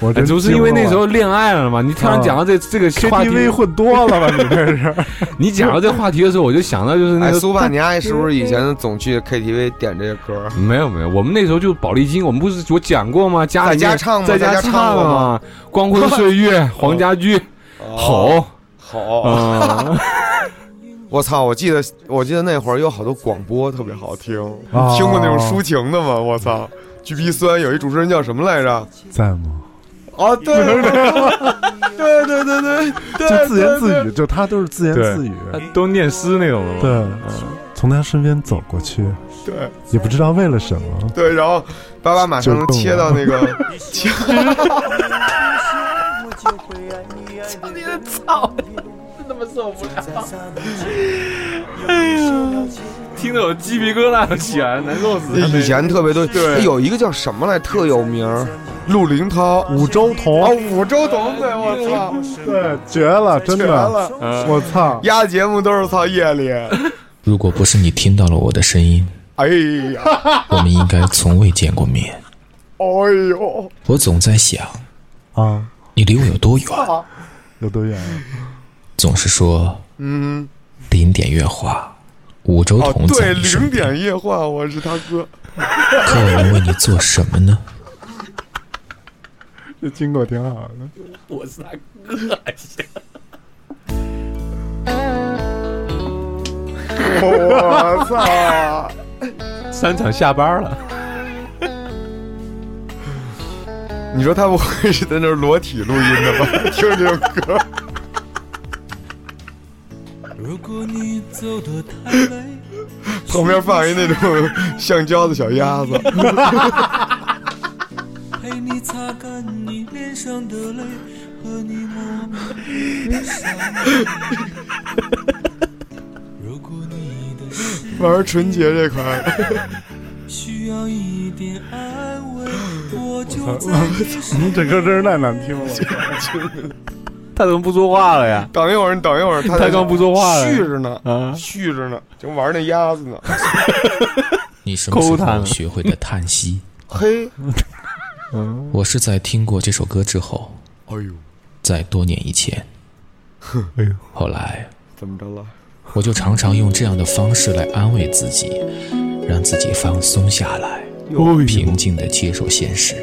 [SPEAKER 2] 我这
[SPEAKER 4] 哎不是因为那时候恋爱了嘛？你突然讲到这这个话题
[SPEAKER 2] ，KTV 混多了吧？你这是
[SPEAKER 4] 你讲到这话题的时候，我就想到就是那
[SPEAKER 3] 哎，
[SPEAKER 4] 个
[SPEAKER 3] 苏爸，你阿姨是不是以前总去 KTV 点这些歌？
[SPEAKER 4] 没有没有，我们那时候就宝丽金，我们不是我讲过吗？家里
[SPEAKER 3] 在家唱吗
[SPEAKER 4] 在家
[SPEAKER 3] 唱过吗
[SPEAKER 4] 啊，光辉岁月，黄家驹，吼
[SPEAKER 3] 好，
[SPEAKER 4] 啊！
[SPEAKER 3] 我操！我记得我记得那会儿有好多广播特别好听，
[SPEAKER 2] 哦
[SPEAKER 3] 听过那种抒情的吗？我操！巨皮酸，有一主持人叫什么来着？
[SPEAKER 2] 在吗？
[SPEAKER 3] 哦，对，对对对对对，
[SPEAKER 2] 就自言自语，就他都是自言自语。
[SPEAKER 4] 都念诗那种的嘛。
[SPEAKER 2] 对，从他身边走过去，
[SPEAKER 3] 对
[SPEAKER 2] 也不知道为了什么。
[SPEAKER 3] 对，然后爸爸马上能切到那个，切
[SPEAKER 4] 这么受不了。哎呀，听得我鸡皮疙瘩都起来了，难受死了。
[SPEAKER 3] 以前特别多，有一个叫什么来特有名儿，陆林涛，
[SPEAKER 2] 五洲同。
[SPEAKER 3] 啊，五洲同，对我操，
[SPEAKER 2] 对，绝了，真的，
[SPEAKER 3] 了，
[SPEAKER 2] 我操，
[SPEAKER 3] 压节目都是操夜里，
[SPEAKER 9] 如果不是你听到了我的声音，
[SPEAKER 3] 哎呀，
[SPEAKER 9] 我们应该从未见过面。
[SPEAKER 3] 哎呦，
[SPEAKER 9] 我总在想，
[SPEAKER 2] 啊，
[SPEAKER 9] 你离我有多远？
[SPEAKER 2] 有多远？啊？
[SPEAKER 9] 总是说
[SPEAKER 3] 嗯，
[SPEAKER 9] 零点月话，五洲
[SPEAKER 3] 哦
[SPEAKER 9] 同，在
[SPEAKER 3] 对，
[SPEAKER 9] 你身
[SPEAKER 3] 零。点夜话，我是他哥，
[SPEAKER 9] 可我能为你做什么呢？
[SPEAKER 2] 这经过挺好的。
[SPEAKER 4] 我是他哥，还行。
[SPEAKER 3] 我操，
[SPEAKER 4] 三场下班了，
[SPEAKER 3] 你说他不会是在那儿裸体录音的吧？听这首歌，
[SPEAKER 5] 如果你走得太累，
[SPEAKER 3] 旁边放一那种橡胶的小鸭子，玩纯洁这块儿，
[SPEAKER 5] 需要一点安慰，我就在你
[SPEAKER 2] 这歌真是太难听了。
[SPEAKER 4] 他怎么不说话了呀？
[SPEAKER 3] 等一会儿，你等一会儿，他
[SPEAKER 4] 他刚不说话了
[SPEAKER 3] 续着呢，
[SPEAKER 4] 啊，
[SPEAKER 3] 续着呢，就玩那鸭子呢。
[SPEAKER 9] 你什么时候学会的叹息？
[SPEAKER 3] 嘿，
[SPEAKER 9] 我是在听过这首歌之后，
[SPEAKER 3] 哎呦，
[SPEAKER 9] 在多年以前。
[SPEAKER 2] 哎呦，
[SPEAKER 9] 后来
[SPEAKER 3] 怎么着了？
[SPEAKER 9] 我就常常用这样的方式来安慰自己，让自己放松下来，平静的接受现实。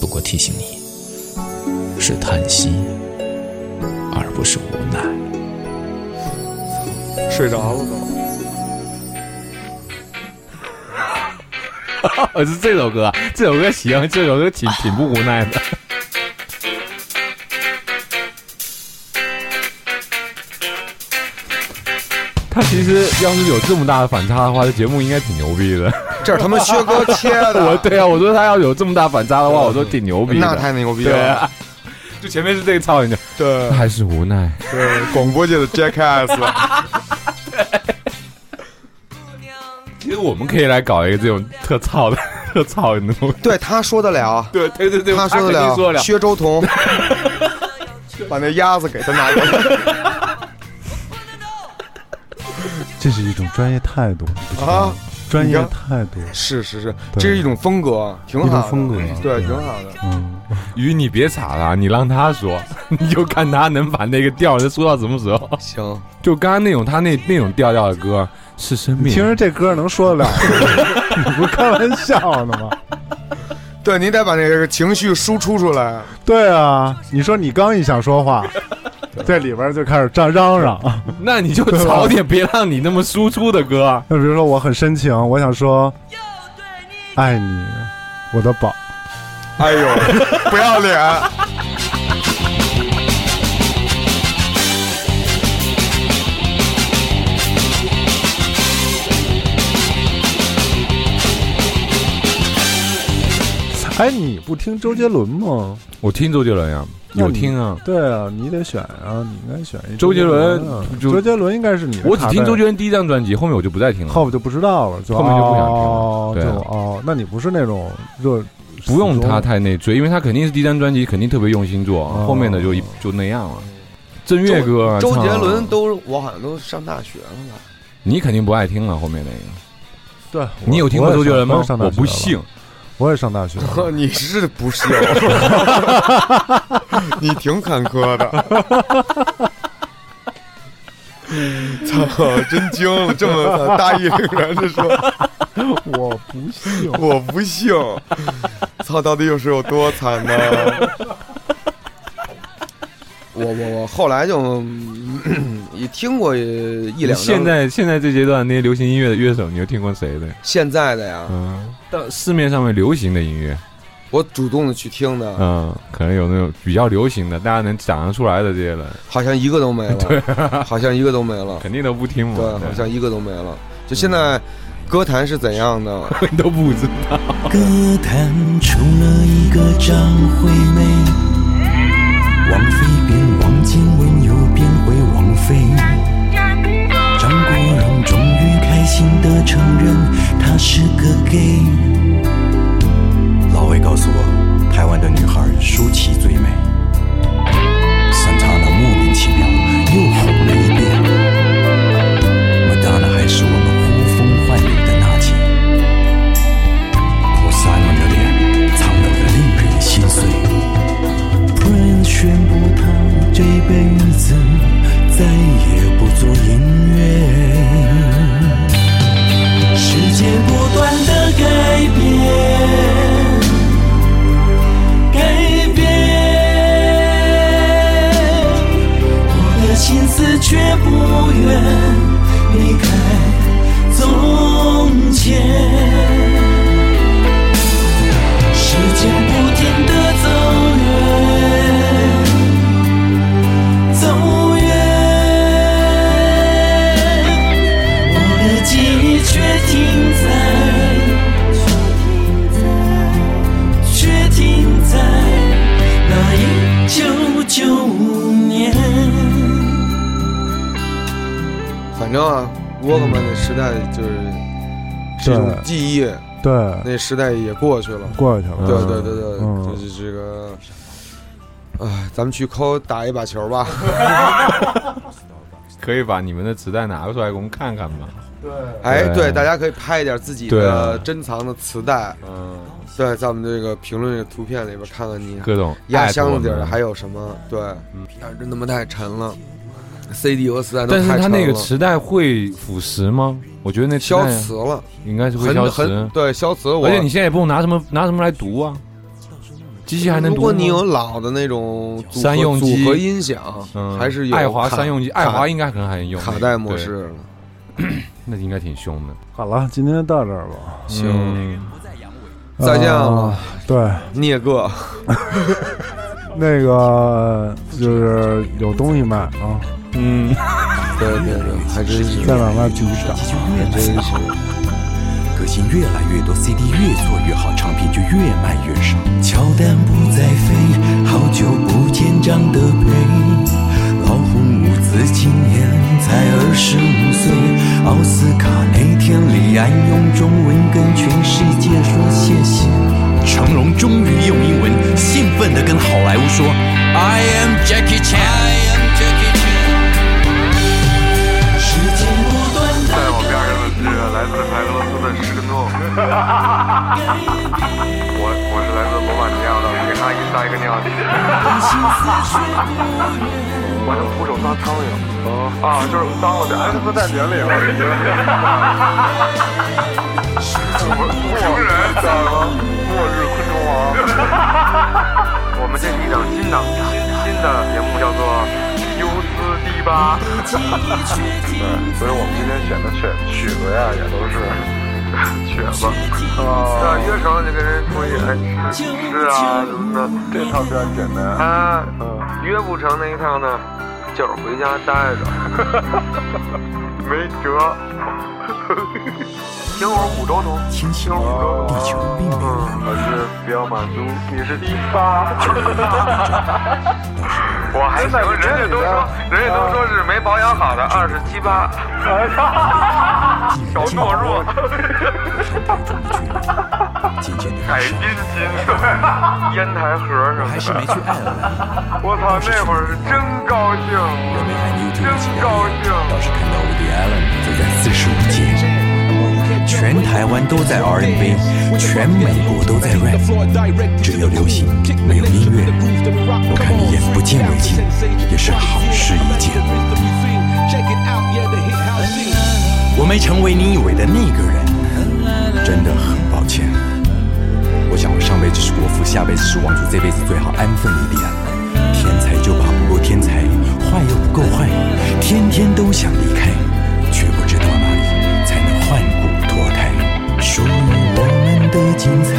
[SPEAKER 9] 不过提醒你，是叹息，而不是无奈。
[SPEAKER 3] 睡着了都。
[SPEAKER 4] 我，是这首歌，啊，这首歌行，这首歌挺挺不无奈的。他其实要是有这么大的反差的话，这节目应该挺牛逼的。
[SPEAKER 3] 这是他们薛哥切的，
[SPEAKER 4] 我对啊，我说他要有这么大反差的话，我说挺牛逼的。
[SPEAKER 3] 那太牛逼了。
[SPEAKER 4] 对啊，就前面是这个操，人家
[SPEAKER 3] 对
[SPEAKER 4] 还是无奈。
[SPEAKER 3] 对，广播界的 Jackass，
[SPEAKER 4] 其实我们可以来搞一个这种特操的、特操的东西。
[SPEAKER 3] 对他说得了，
[SPEAKER 4] 对对对对，
[SPEAKER 3] 他说得
[SPEAKER 4] 了。
[SPEAKER 3] 薛周彤，把那鸭子给他拿过来
[SPEAKER 2] 这是一种专业态度，
[SPEAKER 3] 啊！
[SPEAKER 2] 专业态度，
[SPEAKER 3] 是是是，这是一种风格，挺
[SPEAKER 2] 一种
[SPEAKER 3] 好的。
[SPEAKER 2] 风格
[SPEAKER 3] 对，挺好的。
[SPEAKER 2] 嗯，
[SPEAKER 4] 鱼，你别岔了，你让他说，你就看他能把那个调能说到什么时候。
[SPEAKER 3] 行，
[SPEAKER 4] 就刚刚那种他那那种调调的歌是生命，
[SPEAKER 2] 你听着这歌能说得了吗？你不开玩笑呢吗？
[SPEAKER 3] 对你得把那个情绪输出出来。
[SPEAKER 2] 对啊，你说你刚一想说话，这里边就开始嚷嚷嚷。
[SPEAKER 4] 那你就早点别让你那么输出的歌。
[SPEAKER 2] 就比如说我很深情，我想说爱你，我的宝。
[SPEAKER 3] 哎呦，不要脸！
[SPEAKER 2] 哎，你不听周杰伦吗？
[SPEAKER 4] 我听周杰伦呀，有听啊。
[SPEAKER 2] 对啊，你得选啊，你应该选一
[SPEAKER 4] 周杰伦
[SPEAKER 2] 周杰伦应该是你
[SPEAKER 4] 我只听周杰伦第一张专辑，后面我就不再听了。
[SPEAKER 2] 后面就不知道了，
[SPEAKER 4] 后面就不想听了
[SPEAKER 2] 哦
[SPEAKER 4] 对
[SPEAKER 2] 哦，那你不是那种热，
[SPEAKER 4] 不用他太内追，因为他肯定是第一张专辑肯定特别用心做，
[SPEAKER 2] 哦
[SPEAKER 4] 后面的就一就那样了。正月歌啊，
[SPEAKER 3] 周杰伦都，我好像都上大学了吧？
[SPEAKER 4] 你肯定不爱听了，后面那个。
[SPEAKER 2] 对，
[SPEAKER 4] 你有听过周杰伦吗
[SPEAKER 2] 我
[SPEAKER 4] 不信，
[SPEAKER 2] 我也上大学了。
[SPEAKER 3] 你是不是？你挺坎坷的。操，真惊了！这么大义凛然的说，
[SPEAKER 2] 我不信，
[SPEAKER 3] 我不信。操，到底又是有多惨呢？我我我后来就嗯也听过一两
[SPEAKER 4] 现在现在这阶段那些流行音乐的乐手，你又听过谁的？
[SPEAKER 3] 现在的呀，
[SPEAKER 4] 嗯，到市面上面流行的音乐，
[SPEAKER 3] 我主动的去听的，
[SPEAKER 4] 嗯，可能有那种比较流行的，大家能讲得出来的这些人，
[SPEAKER 3] 好像一个都没了，对好像一个都没了，
[SPEAKER 4] 肯定都不听嘛。
[SPEAKER 3] 对，好像一个都没了。就现在歌坛是怎样的？
[SPEAKER 4] 都不知道。
[SPEAKER 5] 歌坛出了一个张惠妹，王菲变王静文又变回王菲，张国荣终于开心地承认，他是个 gay。老魏告诉我，台湾的女孩舒淇最美，三唱的莫名其妙。辈子
[SPEAKER 3] 正啊，沃克曼那时代就是是一种记忆，
[SPEAKER 2] 对，
[SPEAKER 3] 那时代也过去了。
[SPEAKER 2] 过去了。
[SPEAKER 3] 对对对对，
[SPEAKER 2] 嗯。
[SPEAKER 3] 就是这个，哎，咱们去抠打一把球吧。
[SPEAKER 4] 可以把你们的磁带拿出来给我们看看吗？
[SPEAKER 3] 对哎，
[SPEAKER 4] 对。
[SPEAKER 3] 对，大家可以拍一点自己的珍藏的磁带，
[SPEAKER 4] 嗯，
[SPEAKER 3] 对，在我们这个评论这个图片里边看看你
[SPEAKER 4] 各种
[SPEAKER 3] 压箱子底儿还有什么？对，但是真他妈太沉了，CD 和磁带都
[SPEAKER 4] 但是
[SPEAKER 3] 太沉了。
[SPEAKER 4] 它那个磁带会腐蚀吗？我觉得那磁带
[SPEAKER 3] 消磁了，
[SPEAKER 4] 应该是会消
[SPEAKER 3] 很
[SPEAKER 4] 磁，
[SPEAKER 3] 对消磁我。
[SPEAKER 4] 而且你现在也不用拿什么拿什么来读啊，机器还能读吗。
[SPEAKER 3] 如果你有老的那种组合
[SPEAKER 4] 三用机
[SPEAKER 3] 组合音响，
[SPEAKER 4] 嗯
[SPEAKER 3] 还是有
[SPEAKER 4] 爱华
[SPEAKER 3] 卡
[SPEAKER 4] 三用机，爱华应该可能还能用
[SPEAKER 3] 卡带模式了。
[SPEAKER 4] 那应该挺凶的。
[SPEAKER 2] 好了，今天到这儿吧。
[SPEAKER 3] 行，
[SPEAKER 4] 嗯
[SPEAKER 3] 再见了
[SPEAKER 2] 呃，对，
[SPEAKER 3] 聂哥。
[SPEAKER 2] 那个就是有东西卖啊，
[SPEAKER 4] 嗯，
[SPEAKER 3] 对对对，还真是
[SPEAKER 2] 在哪儿卖自己找。
[SPEAKER 5] 就越来越好。歌星越来越多，CD 越做越好，唱片就越卖越少。乔丹不再飞，好久不见张德培。老红五子今年才二十五岁，奥斯卡那天李安用中文跟全世界说谢谢。成龙终于用英文兴奋地跟好莱坞说：“I am Jackie Chan。”
[SPEAKER 10] 来俄罗斯的施诺，我我是来自罗马尼亚的给他一撒一个尿 我能徒手抓苍蝇，啊，就是当我的 X 战警里，我觉得，牧人，知道吗？末日昆虫王。我们这是一档新档新新的节目，叫做《斯迪巴》。对，所以我们今天选的曲曲子呀，也都是曲子。啊，约成就跟人出去哎吃吃啊什么的，这套比较简单。啊，约不成那一趟呢，就是回家待着，没辙。听 我五洲同，
[SPEAKER 5] 庆幸
[SPEAKER 10] 听我五洲
[SPEAKER 5] 地球并没有
[SPEAKER 10] 嗯，我是比较满足，你是第八。我还行，人家都说，人家都说是没保养好的二十七八，小懦弱，
[SPEAKER 5] 渐渐地
[SPEAKER 10] 改阴筋，烟台盒上
[SPEAKER 5] 还是没去爱尔兰。
[SPEAKER 10] 我操，那会儿是真高兴，真高
[SPEAKER 5] 人，
[SPEAKER 10] 兴。
[SPEAKER 5] 倒是看到 Woody Allen 走在四十五届，全台湾都在 R&B，全美国都在 rap，只有流行没有音乐。我看你眼不见为净，也是好事一件。我没成为你以为的那个人，真的很抱歉。我想我上辈子是国父，下辈子是王子，这辈子最好安分一点。天才就怕不够天才，坏又不够坏，天天都想离开，属于我们的精彩，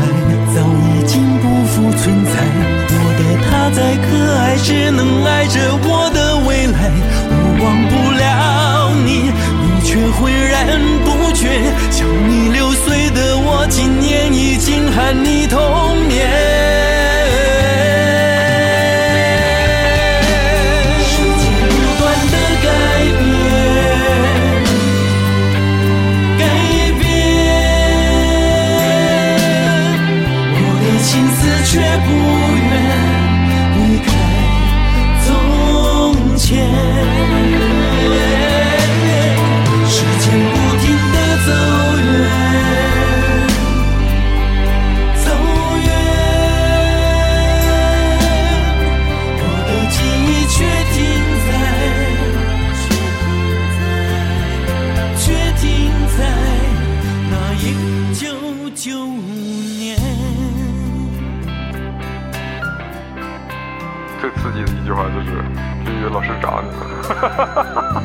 [SPEAKER 5] 早已经不复存在。我的他再可爱，只能爱着我的未来。我忘不了你，你却浑然不觉。像你六岁的我，今年已经和你同年。
[SPEAKER 10] 老师找你。